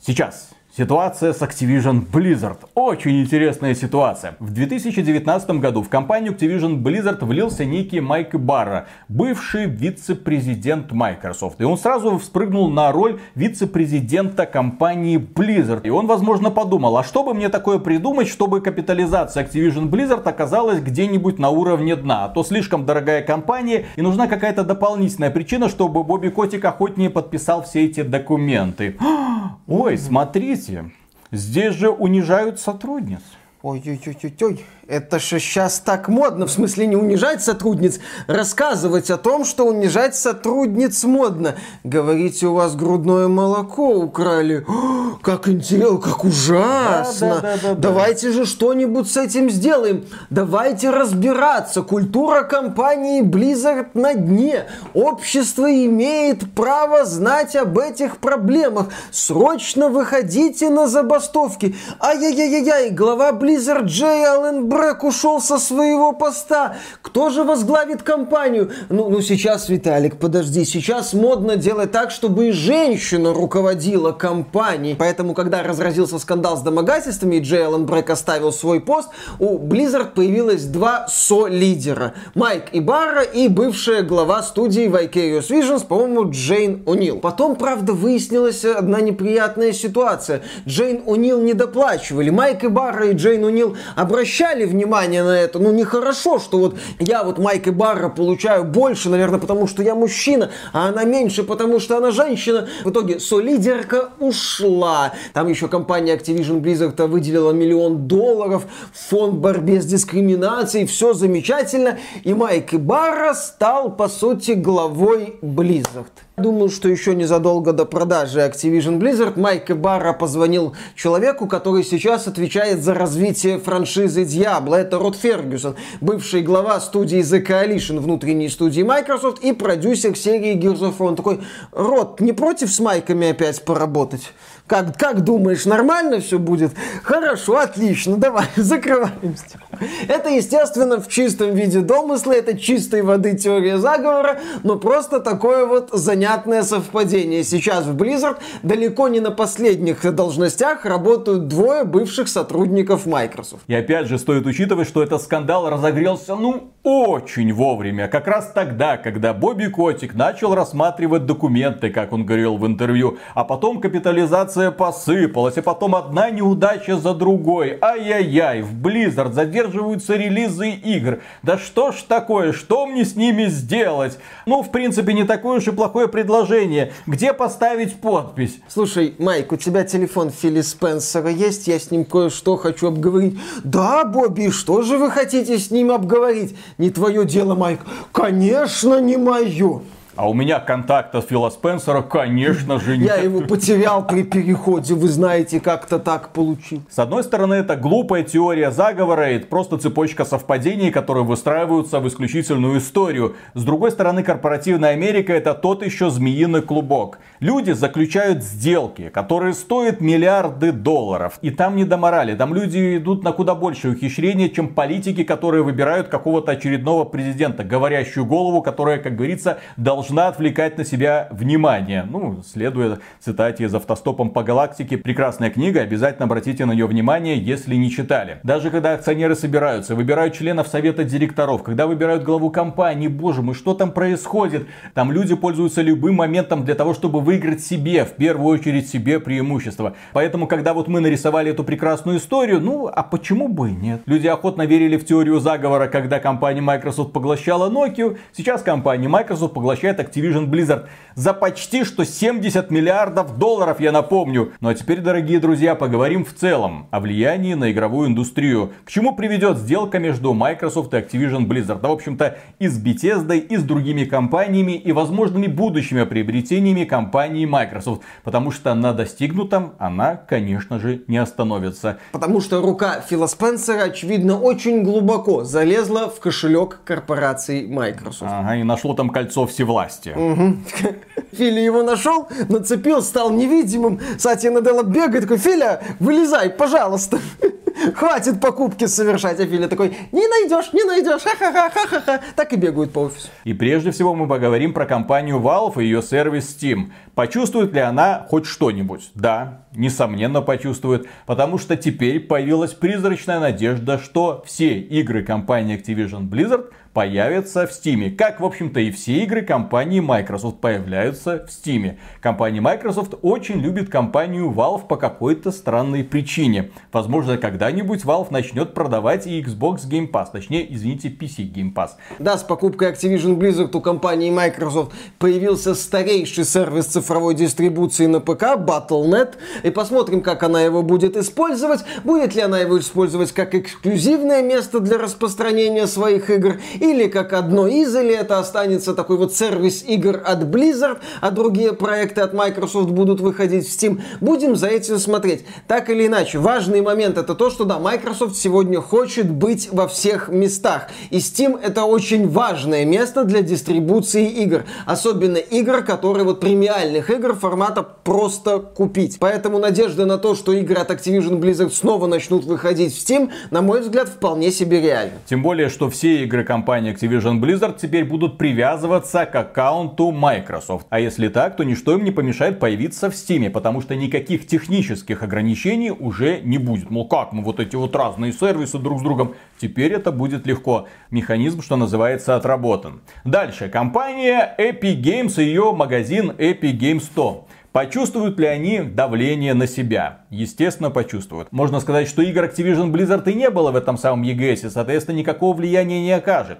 Сейчас Ситуация с Activision Blizzard. Очень интересная ситуация. В 2019 году в компанию Activision Blizzard влился некий Майк Барра, бывший вице-президент Microsoft. И он сразу вспрыгнул на роль вице-президента компании Blizzard. И он, возможно, подумал, а что бы мне такое придумать, чтобы капитализация Activision Blizzard оказалась где-нибудь на уровне дна. А то слишком дорогая компания и нужна какая-то дополнительная причина, чтобы Бобби Котик охотнее подписал все эти документы. Ой, смотрите, Здесь же унижают сотрудниц. Ой-ой-ой-ой, это же сейчас так модно, в смысле не унижать сотрудниц, рассказывать о том, что унижать сотрудниц модно. Говорите, у вас грудное молоко украли. О, как интересно, как ужасно. Да, да, да, да, Давайте же что-нибудь с этим сделаем. Давайте разбираться. Культура компании Blizzard на дне. Общество имеет право знать об этих проблемах. Срочно выходите на забастовки. Ай-яй-яй-яй, глава Blizzard Джей Аллен Брэк ушел со своего поста. Кто же возглавит компанию? Ну, ну сейчас, Виталик, подожди. Сейчас модно делать так, чтобы и женщина руководила компанией. Поэтому, когда разразился скандал с домогательствами, и Джей Аллен Брэк оставил свой пост, у Blizzard появилось два со-лидера. Майк Ибара и бывшая глава студии Vicarious Visions, по-моему, Джейн О'Нил. Потом, правда, выяснилась одна неприятная ситуация. Джейн О'Нил не доплачивали. Майк Ибара и Джейн О'Нил обращали внимание на это. Ну, нехорошо, что вот я вот Майк и Барра получаю больше, наверное, потому что я мужчина, а она меньше, потому что она женщина. В итоге солидерка ушла. Там еще компания Activision Blizzard выделила миллион долларов фонд борьбе с дискриминацией. Все замечательно. И Майк и Барра стал, по сути, главой Blizzard. Думаю, что еще незадолго до продажи Activision Blizzard Майк Барра позвонил человеку, который сейчас отвечает за развитие франшизы Diablo. Это Рот Фергюсон, бывший глава студии The Coalition, внутренней студии Microsoft и продюсер серии Gears of War. Он такой, Рот, не против с Майками опять поработать? Как, как думаешь, нормально все будет? Хорошо, отлично, давай, закрываем Это, естественно, в чистом виде домысла, это чистой воды теория заговора, но просто такое вот занятное совпадение. Сейчас в Blizzard далеко не на последних должностях работают двое бывших сотрудников Microsoft. И опять же, стоит учитывать, что этот скандал разогрелся, ну, очень вовремя. Как раз тогда, когда Бобби Котик начал рассматривать документы, как он говорил в интервью, а потом капитализация посыпалась, и потом одна неудача за другой. Ай-яй-яй, в Blizzard задерживаются релизы игр. Да что ж такое, что мне с ними сделать? Ну, в принципе, не такое уж и плохое предложение. Где поставить подпись? Слушай, Майк, у тебя телефон Филли Спенсера есть? Я с ним кое-что хочу обговорить. Да, Бобби, что же вы хотите с ним обговорить? Не твое дело, Майк. Конечно, не мое. А у меня контакта Фила Спенсера, конечно же, нет. Я его потерял при переходе, вы знаете, как-то так получил. С одной стороны, это глупая теория заговора, это просто цепочка совпадений, которые выстраиваются в исключительную историю. С другой стороны, корпоративная Америка это тот еще змеиный клубок. Люди заключают сделки, которые стоят миллиарды долларов. И там не до морали, там люди идут на куда большее ухищрение, чем политики, которые выбирают какого-то очередного президента, говорящую голову, которая, как говорится, должна должна отвлекать на себя внимание. Ну, следуя цитате из «Автостопом по галактике», прекрасная книга, обязательно обратите на нее внимание, если не читали. Даже когда акционеры собираются, выбирают членов совета директоров, когда выбирают главу компании, боже мой, что там происходит? Там люди пользуются любым моментом для того, чтобы выиграть себе, в первую очередь себе преимущество. Поэтому, когда вот мы нарисовали эту прекрасную историю, ну, а почему бы и нет? Люди охотно верили в теорию заговора, когда компания Microsoft поглощала Nokia. Сейчас компания Microsoft поглощает Activision Blizzard за почти что 70 миллиардов долларов, я напомню. Ну а теперь, дорогие друзья, поговорим в целом о влиянии на игровую индустрию. К чему приведет сделка между Microsoft и Activision Blizzard? Да, в общем-то, и с Bethesda, и с другими компаниями, и возможными будущими приобретениями компании Microsoft. Потому что на достигнутом она, конечно же, не остановится. Потому что рука Фила Спенсера, очевидно, очень глубоко залезла в кошелек корпорации Microsoft. Ага, и нашло там кольцо всевластия власти. Угу. Филя его нашел, нацепил, стал невидимым. Сатья Наделла бегает, такой, Филя, вылезай, пожалуйста. Хватит покупки совершать, а Филя такой, не найдешь, не найдешь, ха-ха-ха, ха-ха-ха. Так и бегают по офису. И прежде всего мы поговорим про компанию Valve и ее сервис Steam. Почувствует ли она хоть что-нибудь? Да, несомненно почувствует, потому что теперь появилась призрачная надежда, что все игры компании Activision Blizzard появятся в Steam. Как, в общем-то, и все игры компании Microsoft появляются в Steam. Компания Microsoft очень любит компанию Valve по какой-то странной причине. Возможно, когда-нибудь Valve начнет продавать и Xbox Game Pass. Точнее, извините, PC Game Pass. Да, с покупкой Activision Blizzard у компании Microsoft появился старейший сервис цифровой дистрибуции на ПК Battle.net. И посмотрим, как она его будет использовать. Будет ли она его использовать как эксклюзивное место для распространения своих игр или как одно из, или это останется такой вот сервис игр от Blizzard, а другие проекты от Microsoft будут выходить в Steam. Будем за этим смотреть. Так или иначе, важный момент это то, что да, Microsoft сегодня хочет быть во всех местах. И Steam это очень важное место для дистрибуции игр. Особенно игр, которые вот премиальных игр формата просто купить. Поэтому надежда на то, что игры от Activision Blizzard снова начнут выходить в Steam, на мой взгляд, вполне себе реально. Тем более, что все игры компании компании Activision Blizzard теперь будут привязываться к аккаунту Microsoft. А если так, то ничто им не помешает появиться в Steam, потому что никаких технических ограничений уже не будет. Мол, как мы вот эти вот разные сервисы друг с другом. Теперь это будет легко. Механизм, что называется, отработан. Дальше. Компания Epic Games и ее магазин Epic Games 100. Почувствуют ли они давление на себя? Естественно, почувствуют. Можно сказать, что игр Activision Blizzard и не было в этом самом EGS, соответственно, никакого влияния не окажет.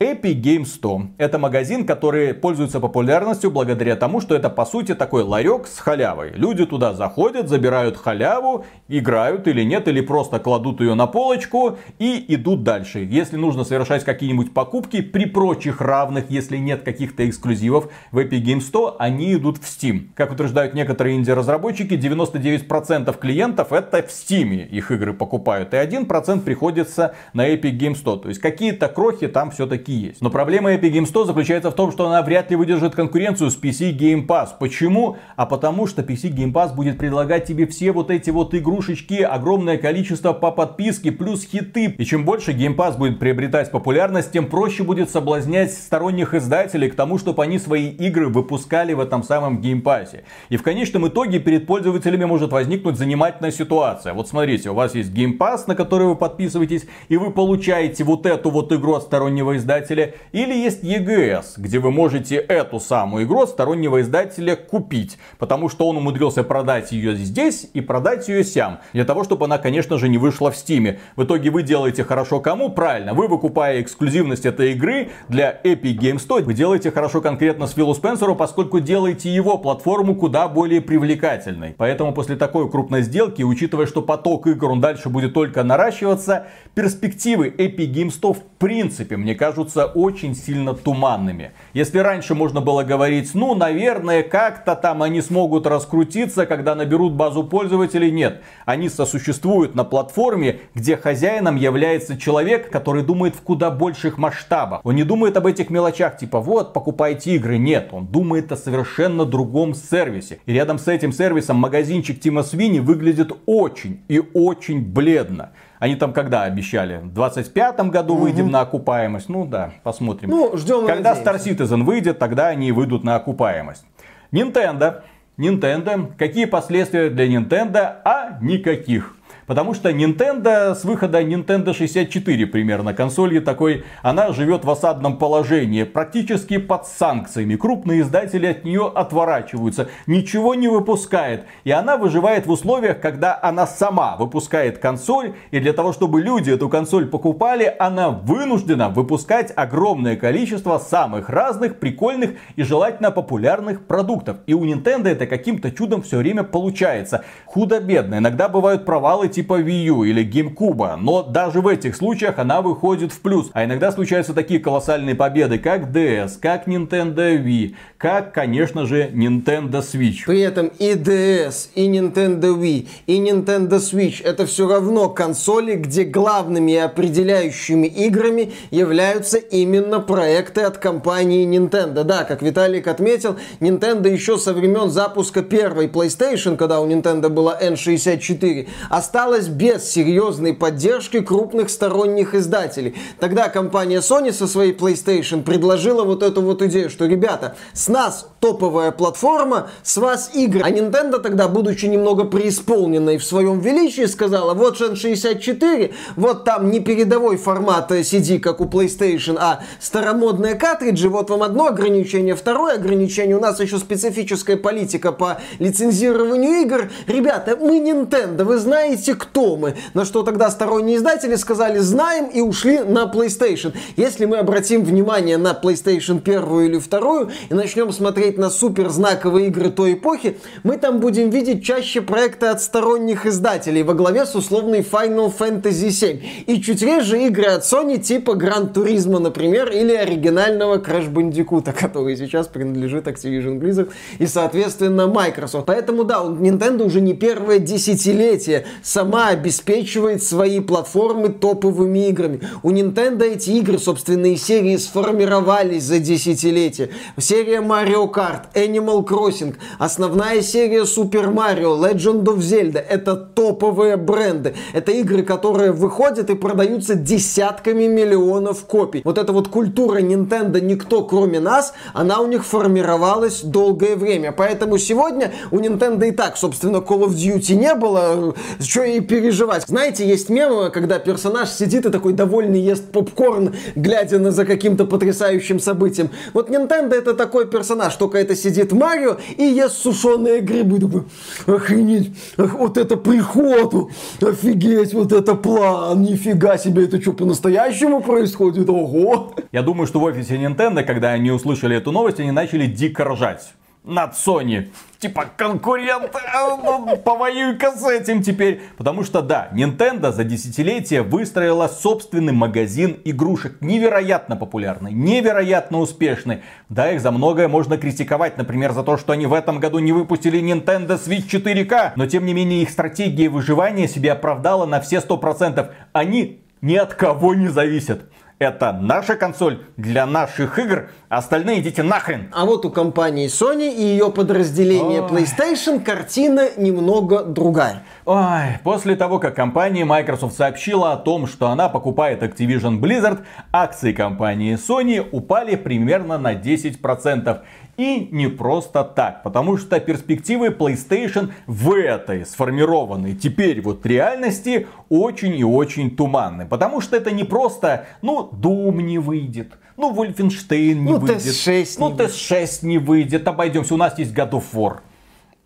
Epic Game 100 это магазин, который пользуется популярностью благодаря тому, что это по сути такой ларек с халявой. Люди туда заходят, забирают халяву, играют или нет, или просто кладут ее на полочку и идут дальше. Если нужно совершать какие-нибудь покупки при прочих равных, если нет каких-то эксклюзивов в Epic Game 100, они идут в Steam. Как утверждают некоторые инди-разработчики, 99% клиентов это в Steam их игры покупают, и 1% приходится на Epic Game 100. То есть какие-то крохи там все-таки таки есть. Но проблема Epic Game 100 заключается в том, что она вряд ли выдержит конкуренцию с PC Game Pass. Почему? А потому что PC Game Pass будет предлагать тебе все вот эти вот игрушечки, огромное количество по подписке, плюс хиты. И чем больше Game Pass будет приобретать популярность, тем проще будет соблазнять сторонних издателей к тому, чтобы они свои игры выпускали в этом самом Game Pass. И в конечном итоге перед пользователями может возникнуть занимательная ситуация. Вот смотрите, у вас есть Game Pass, на который вы подписываетесь, и вы получаете вот эту вот игру от стороннего издателя издателя, или есть EGS, где вы можете эту самую игру стороннего издателя купить, потому что он умудрился продать ее здесь и продать ее сям, для того, чтобы она, конечно же, не вышла в Steam. В итоге вы делаете хорошо кому? Правильно, вы выкупая эксклюзивность этой игры для Epic Games 100, вы делаете хорошо конкретно с Филу Спенсеру, поскольку делаете его платформу куда более привлекательной. Поэтому после такой крупной сделки, учитывая, что поток игр он дальше будет только наращиваться, перспективы Epic Games 100 в принципе, мне кажется, кажутся очень сильно туманными. Если раньше можно было говорить, ну, наверное, как-то там они смогут раскрутиться, когда наберут базу пользователей, нет. Они сосуществуют на платформе, где хозяином является человек, который думает в куда больших масштабах. Он не думает об этих мелочах, типа, вот, покупайте игры. Нет, он думает о совершенно другом сервисе. И рядом с этим сервисом магазинчик Тима Свини выглядит очень и очень бледно. Они там когда обещали? В 25 году угу. выйдем на окупаемость? Ну да, посмотрим. Ну, ждем Когда Star Citizen выйдет, тогда они выйдут на окупаемость. Nintendo. Nintendo. Какие последствия для Nintendo? А никаких. Потому что Nintendo с выхода Nintendo 64 примерно консоли такой, она живет в осадном положении, практически под санкциями. Крупные издатели от нее отворачиваются, ничего не выпускает. И она выживает в условиях, когда она сама выпускает консоль, и для того, чтобы люди эту консоль покупали, она вынуждена выпускать огромное количество самых разных, прикольных и желательно популярных продуктов. И у Nintendo это каким-то чудом все время получается. Худо-бедно. Иногда бывают провалы типа Wii U или GameCube, но даже в этих случаях она выходит в плюс. А иногда случаются такие колоссальные победы, как DS, как Nintendo Wii, как, конечно же, Nintendo Switch. При этом и DS, и Nintendo Wii, и Nintendo Switch это все равно консоли, где главными и определяющими играми являются именно проекты от компании Nintendo. Да, как Виталик отметил, Nintendo еще со времен запуска первой PlayStation, когда у Nintendo была N64, осталась осталось без серьезной поддержки крупных сторонних издателей. Тогда компания Sony со своей PlayStation предложила вот эту вот идею, что, ребята, с нас топовая платформа, с вас игры. А Nintendo тогда, будучи немного преисполненной в своем величии, сказала, вот N64, вот там не передовой формат CD, как у PlayStation, а старомодные картриджи, вот вам одно ограничение, второе ограничение, у нас еще специфическая политика по лицензированию игр. Ребята, мы Nintendo, вы знаете, кто мы. На что тогда сторонние издатели сказали, знаем и ушли на PlayStation. Если мы обратим внимание на PlayStation первую или вторую и начнем смотреть на супер знаковые игры той эпохи, мы там будем видеть чаще проекты от сторонних издателей во главе с условной Final Fantasy VII. И чуть реже игры от Sony типа Gran Turismo, например, или оригинального Crash Bandicoot, который сейчас принадлежит Activision Blizzard и, соответственно, Microsoft. Поэтому, да, Nintendo уже не первое десятилетие сама обеспечивает свои платформы топовыми играми. У Nintendo эти игры, собственные серии сформировались за десятилетия. Серия Mario Kart, Animal Crossing, основная серия Super Mario, Legend of Zelda. Это топовые бренды. Это игры, которые выходят и продаются десятками миллионов копий. Вот эта вот культура Nintendo никто кроме нас, она у них формировалась долгое время. Поэтому сегодня у Nintendo и так, собственно, Call of Duty не было, что и переживать. Знаете, есть мемы, когда персонаж сидит и такой довольный ест попкорн, глядя на за каким-то потрясающим событием. Вот Nintendo это такой персонаж, только это сидит Марио и ест сушеные грибы. Такой, охренеть, ах, вот это приход, офигеть, вот это план, нифига себе, это что, по-настоящему происходит? Ого! Я думаю, что в офисе Nintendo, когда они услышали эту новость, они начали дико ржать над Sony. Типа, конкурент, а, ну, повоюй-ка с этим теперь. Потому что, да, Nintendo за десятилетие выстроила собственный магазин игрушек. Невероятно популярный, невероятно успешный. Да, их за многое можно критиковать. Например, за то, что они в этом году не выпустили Nintendo Switch 4K. Но, тем не менее, их стратегия выживания себя оправдала на все 100%. Они ни от кого не зависят. Это наша консоль для наших игр, остальные идите нахрен. А вот у компании Sony и ее подразделения Ой. PlayStation картина немного другая. Ой, после того, как компания Microsoft сообщила о том, что она покупает Activision Blizzard, акции компании Sony упали примерно на 10%. И не просто так, потому что перспективы PlayStation в этой сформированной теперь вот реальности очень и очень туманны. Потому что это не просто, ну, Doom не выйдет, ну, Wolfenstein не ну, выйдет, TS6 ну, TS6 не выйдет, обойдемся, у нас есть God of War.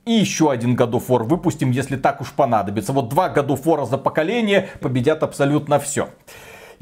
И еще один God of War выпустим, если так уж понадобится. Вот два God of War за поколение победят абсолютно все.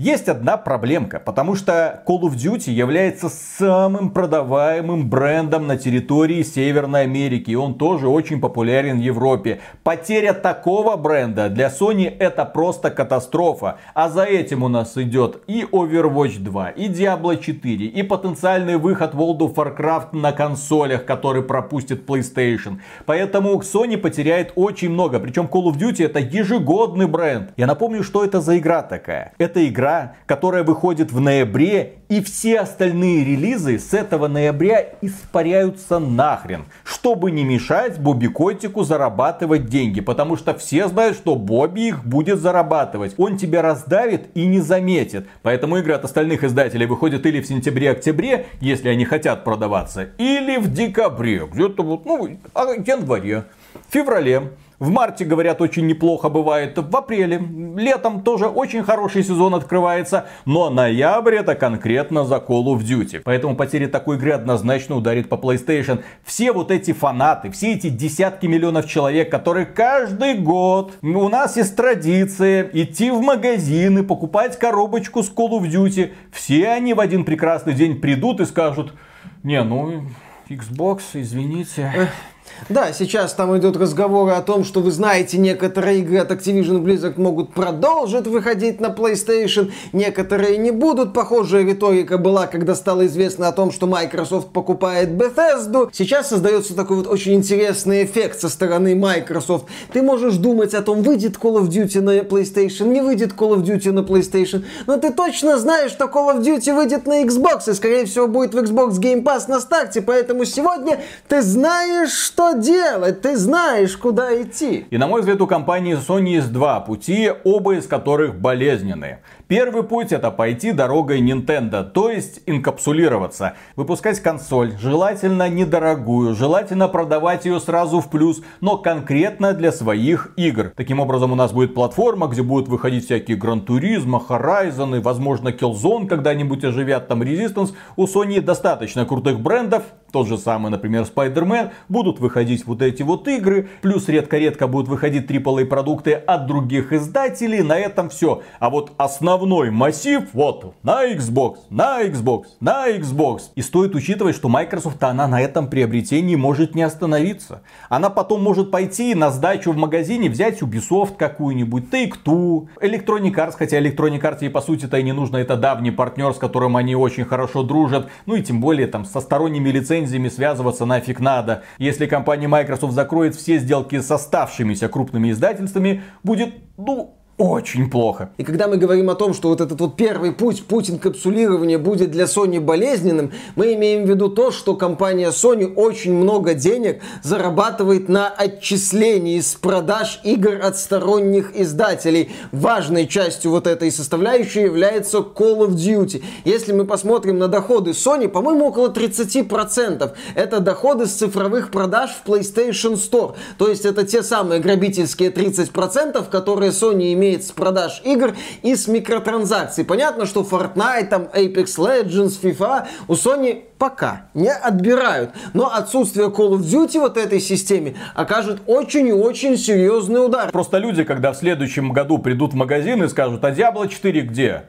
Есть одна проблемка, потому что Call of Duty является самым продаваемым брендом на территории Северной Америки. И он тоже очень популярен в Европе. Потеря такого бренда для Sony это просто катастрофа. А за этим у нас идет и Overwatch 2, и Diablo 4, и потенциальный выход World of Warcraft на консолях, который пропустит PlayStation. Поэтому Sony потеряет очень много. Причем Call of Duty это ежегодный бренд. Я напомню, что это за игра такая. Это игра игра, которая выходит в ноябре, и все остальные релизы с этого ноября испаряются нахрен, чтобы не мешать Бобби Котику зарабатывать деньги, потому что все знают, что Бобби их будет зарабатывать. Он тебя раздавит и не заметит. Поэтому игры от остальных издателей выходят или в сентябре-октябре, если они хотят продаваться, или в декабре, где-то вот, ну, а, январе, феврале. В марте, говорят, очень неплохо бывает. В апреле, летом тоже очень хороший сезон открывается. Но ноябрь это конкретно за Call of Duty. Поэтому потеря такой игры однозначно ударит по PlayStation. Все вот эти фанаты, все эти десятки миллионов человек, которые каждый год, у нас есть традиция идти в магазин и покупать коробочку с Call of Duty. Все они в один прекрасный день придут и скажут, не, ну, Xbox, извините. Да, сейчас там идут разговоры о том, что вы знаете, некоторые игры от Activision Blizzard могут продолжить выходить на PlayStation, некоторые не будут. Похожая риторика была, когда стало известно о том, что Microsoft покупает Bethesda. Сейчас создается такой вот очень интересный эффект со стороны Microsoft. Ты можешь думать о том, выйдет Call of Duty на PlayStation, не выйдет Call of Duty на PlayStation, но ты точно знаешь, что Call of Duty выйдет на Xbox и, скорее всего, будет в Xbox Game Pass на старте, поэтому сегодня ты знаешь, что делать, ты знаешь, куда идти. И на мой взгляд, у компании Sony есть два пути, оба из которых болезненные. Первый путь это пойти дорогой Nintendo, то есть инкапсулироваться. Выпускать консоль, желательно недорогую, желательно продавать ее сразу в плюс, но конкретно для своих игр. Таким образом у нас будет платформа, где будут выходить всякие Гран Туризма, Horizon, возможно Killzone когда-нибудь оживят, там Resistance. У Sony достаточно крутых брендов, тот же самый, например, Spider-Man, будут выходить вот эти вот игры, плюс редко-редко будут выходить AAA продукты от других издателей, на этом все. А вот основной массив, вот, на Xbox, на Xbox, на Xbox. И стоит учитывать, что Microsoft, она на этом приобретении может не остановиться. Она потом может пойти на сдачу в магазине, взять Ubisoft какую-нибудь, Take-Two, Electronic Arts, хотя Electronic Arts ей по сути-то и не нужно, это давний партнер, с которым они очень хорошо дружат, ну и тем более там со сторонними лицензиями связываться нафиг надо. Если компания Microsoft закроет все сделки с оставшимися крупными издательствами, будет, ну, очень плохо. И когда мы говорим о том, что вот этот вот первый путь, путь инкапсулирования будет для Sony болезненным, мы имеем в виду то, что компания Sony очень много денег зарабатывает на отчислении с продаж игр от сторонних издателей. Важной частью вот этой составляющей является Call of Duty. Если мы посмотрим на доходы Sony, по-моему, около 30%. Это доходы с цифровых продаж в PlayStation Store. То есть это те самые грабительские 30%, которые Sony имеет имеет с продаж игр и с микротранзакций. Понятно, что Fortnite, там Apex Legends, FIFA у Sony пока не отбирают. Но отсутствие Call of Duty вот этой системе окажет очень и очень серьезный удар. Просто люди, когда в следующем году придут в магазин и скажут, а Diablo 4 где?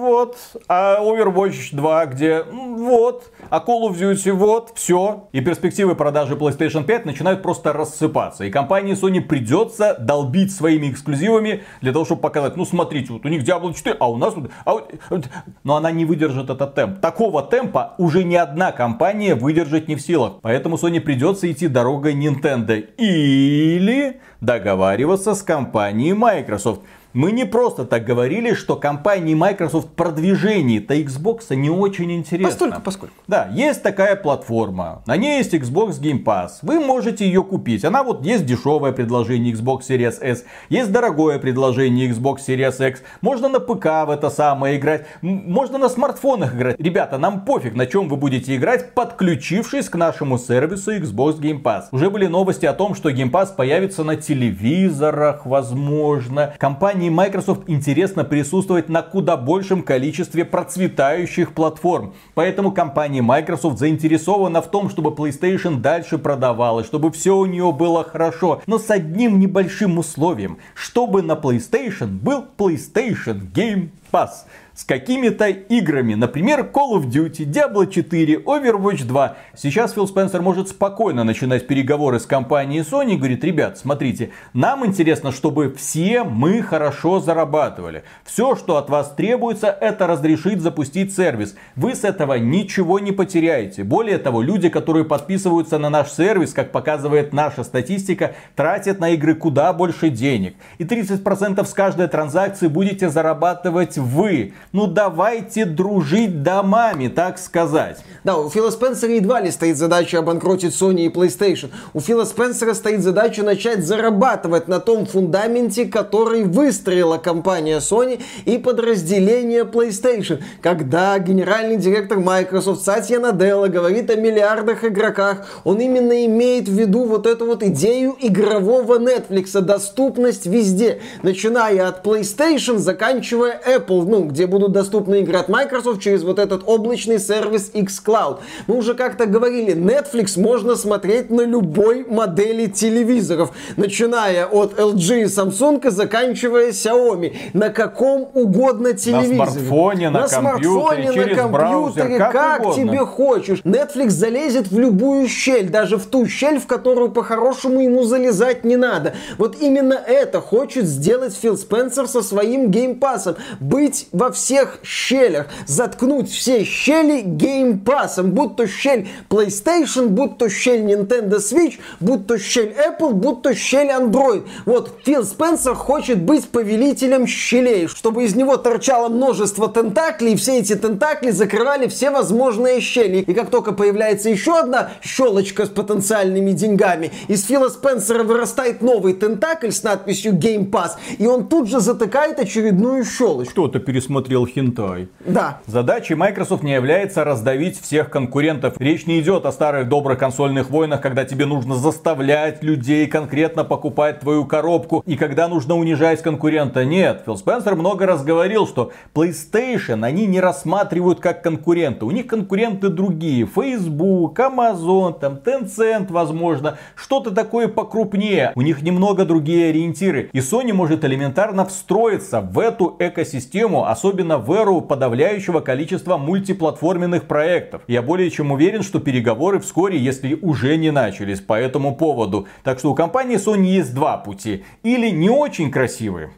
Вот. А Overwatch 2 где? Вот. А Call of Duty вот. Все. И перспективы продажи PlayStation 5 начинают просто рассыпаться. И компании Sony придется долбить своими эксклюзивами для того, чтобы показать, ну смотрите, вот у них Diablo 4, а у нас... А вот, но она не выдержит этот темп. Такого темпа уже ни одна компания выдержать не в силах. Поэтому Sony придется идти дорогой Nintendo. Или договариваться с компанией Microsoft. Мы не просто так говорили, что компании Microsoft продвижение-то Xbox не очень интересно. Постольку, поскольку. Да, есть такая платформа. На ней есть Xbox Game Pass. Вы можете ее купить. Она вот есть дешевое предложение Xbox Series S. Есть дорогое предложение Xbox Series X. Можно на ПК в это самое играть. Можно на смартфонах играть. Ребята, нам пофиг, на чем вы будете играть, подключившись к нашему сервису Xbox Game Pass. Уже были новости о том, что Game Pass появится на телевизорах, возможно. Компания компании Microsoft интересно присутствовать на куда большем количестве процветающих платформ. Поэтому компания Microsoft заинтересована в том, чтобы PlayStation дальше продавалась, чтобы все у нее было хорошо. Но с одним небольшим условием, чтобы на PlayStation был PlayStation Game Pass с какими-то играми. Например, Call of Duty, Diablo 4, Overwatch 2. Сейчас Фил Спенсер может спокойно начинать переговоры с компанией Sony и говорит, ребят, смотрите, нам интересно, чтобы все мы хорошо зарабатывали. Все, что от вас требуется, это разрешить запустить сервис. Вы с этого ничего не потеряете. Более того, люди, которые подписываются на наш сервис, как показывает наша статистика, тратят на игры куда больше денег. И 30% с каждой транзакции будете зарабатывать вы. Ну давайте дружить домами, так сказать. Да, у Фила Спенсера едва ли стоит задача обанкротить Sony и PlayStation. У Фила Спенсера стоит задача начать зарабатывать на том фундаменте, который выстроила компания Sony и подразделение PlayStation. Когда генеральный директор Microsoft Сатья Наделла говорит о миллиардах игроках, он именно имеет в виду вот эту вот идею игрового Netflix, доступность везде, начиная от PlayStation, заканчивая Apple, ну, где будут будут доступны игры от Microsoft через вот этот облачный сервис xCloud. Мы уже как-то говорили, Netflix можно смотреть на любой модели телевизоров, начиная от LG и Samsung и заканчивая Xiaomi. На каком угодно телевизоре. На смартфоне, на, на компьютере, через на компьютере, браузер, как, как тебе хочешь. Netflix залезет в любую щель, даже в ту щель, в которую по-хорошему ему залезать не надо. Вот именно это хочет сделать Фил Спенсер со своим геймпасом. Быть быть во всех щелях, заткнуть все щели геймпасом, будь то щель PlayStation, будь то щель Nintendo Switch, будь то щель Apple, будь то щель Android. Вот Фил Спенсер хочет быть повелителем щелей, чтобы из него торчало множество тентаклей, и все эти тентакли закрывали все возможные щели. И как только появляется еще одна щелочка с потенциальными деньгами, из Фила Спенсера вырастает новый тентакль с надписью Game Pass, и он тут же затыкает очередную щелочку. Кто-то пересмотрел хентай. Да. Задачей Microsoft не является раздавить всех конкурентов. Речь не идет о старых добрых консольных войнах, когда тебе нужно заставлять людей конкретно покупать твою коробку и когда нужно унижать конкурента. Нет, Фил Спенсер много раз говорил, что PlayStation они не рассматривают как конкуренты. У них конкуренты другие. Facebook, Amazon, там Tencent, возможно. Что-то такое покрупнее. У них немного другие ориентиры. И Sony может элементарно встроиться в эту экосистему, особенно в эру подавляющего количества мультиплатформенных проектов. Я более чем уверен, что переговоры вскоре, если уже не начались по этому поводу. Так что у компании Sony есть два пути. Или не очень красивые,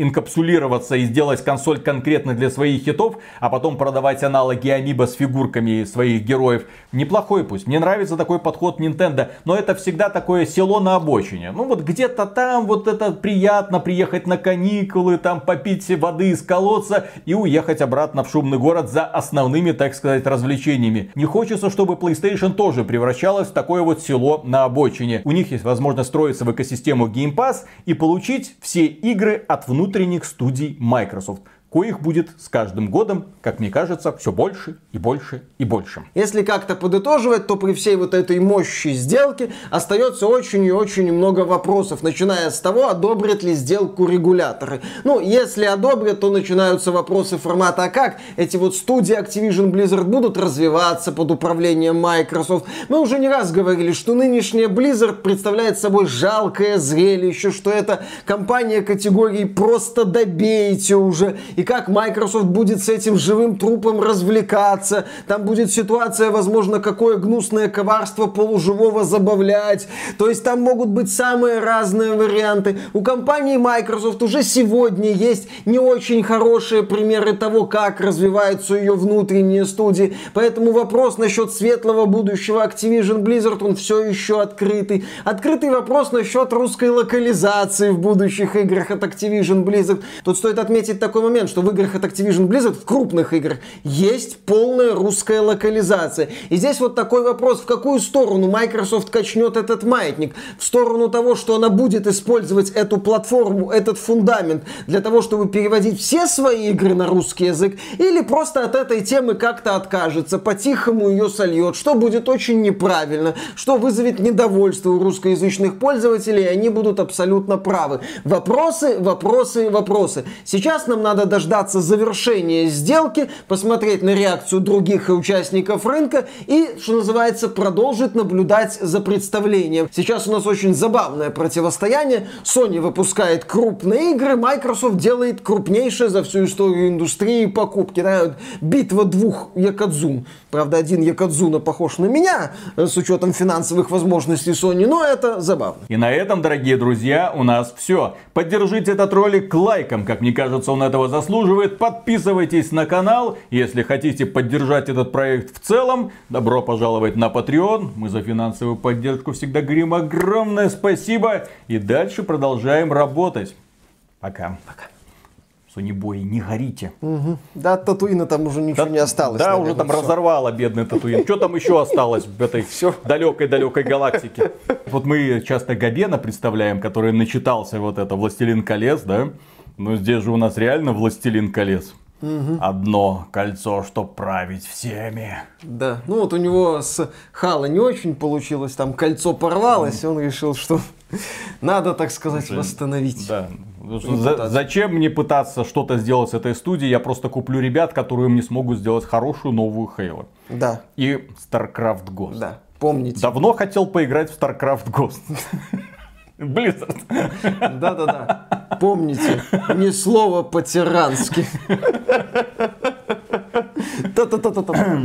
инкапсулироваться и сделать консоль конкретно для своих хитов, а потом продавать аналоги Амиба с фигурками своих героев. Неплохой пусть. Мне нравится такой подход Nintendo, но это всегда такое село на обочине. Ну вот где-то там вот это приятно приехать на каникулы, там попить воды из колодца и уехать обратно в шумный город за основными, так сказать, развлечениями. Не хочется, чтобы PlayStation тоже превращалась в такое вот село на обочине. У них есть возможность строиться в экосистему Game Pass и получить все игры от внутреннего внутренних студий Microsoft коих будет с каждым годом, как мне кажется, все больше и больше и больше. Если как-то подытоживать, то при всей вот этой мощи сделки остается очень и очень много вопросов, начиная с того, одобрят ли сделку регуляторы. Ну, если одобрят, то начинаются вопросы формата, а как эти вот студии Activision Blizzard будут развиваться под управлением Microsoft. Мы уже не раз говорили, что нынешняя Blizzard представляет собой жалкое зрелище, что это компания категории «просто добейте уже», и как Microsoft будет с этим живым трупом развлекаться. Там будет ситуация, возможно, какое гнусное коварство полуживого забавлять. То есть там могут быть самые разные варианты. У компании Microsoft уже сегодня есть не очень хорошие примеры того, как развиваются ее внутренние студии. Поэтому вопрос насчет светлого будущего Activision Blizzard, он все еще открытый. Открытый вопрос насчет русской локализации в будущих играх от Activision Blizzard. Тут стоит отметить такой момент, что в играх от Activision Blizzard, в крупных играх, есть полная русская локализация. И здесь вот такой вопрос, в какую сторону Microsoft качнет этот маятник? В сторону того, что она будет использовать эту платформу, этот фундамент для того, чтобы переводить все свои игры на русский язык, или просто от этой темы как-то откажется, по-тихому ее сольет, что будет очень неправильно, что вызовет недовольство у русскоязычных пользователей, и они будут абсолютно правы. Вопросы, вопросы, вопросы. Сейчас нам надо даже дождаться завершения сделки, посмотреть на реакцию других участников рынка и, что называется, продолжить наблюдать за представлением. Сейчас у нас очень забавное противостояние. Sony выпускает крупные игры, Microsoft делает крупнейшие за всю историю индустрии покупки. Да, битва двух Якадзун. Правда, один Якадзуна похож на меня, э, с учетом финансовых возможностей Sony, но это забавно. И на этом, дорогие друзья, у нас все. Поддержите этот ролик лайком, как мне кажется, он этого заслуживает заслуживает. Подписывайтесь на канал. Если хотите поддержать этот проект в целом, добро пожаловать на Patreon. Мы за финансовую поддержку всегда говорим огромное спасибо. И дальше продолжаем работать. Пока. Пока. Сонибой, не горите. Угу. Да, от Татуина там уже ничего да, не осталось. Да, наверное, уже там все. разорвало бедный Татуин. Что там еще осталось в этой далекой-далекой галактике? Вот мы часто Габена представляем, который начитался вот это «Властелин колец», да? Ну здесь же у нас реально властелин колец. Угу. Одно кольцо, чтоб править всеми. Да, ну вот у него с Хала не очень получилось, там кольцо порвалось, и он решил, что надо, так сказать, Слушай, восстановить. Да. За, зачем мне пытаться что-то сделать с этой студией? Я просто куплю ребят, которые мне смогут сделать хорошую новую Хейла. Да. И StarCraft Ghost. Да, помните. Давно хотел поиграть в StarCraft Ghost. Blizzard. Да-да-да. Помните, ни слова по-тирански. Та-та-та-та-та.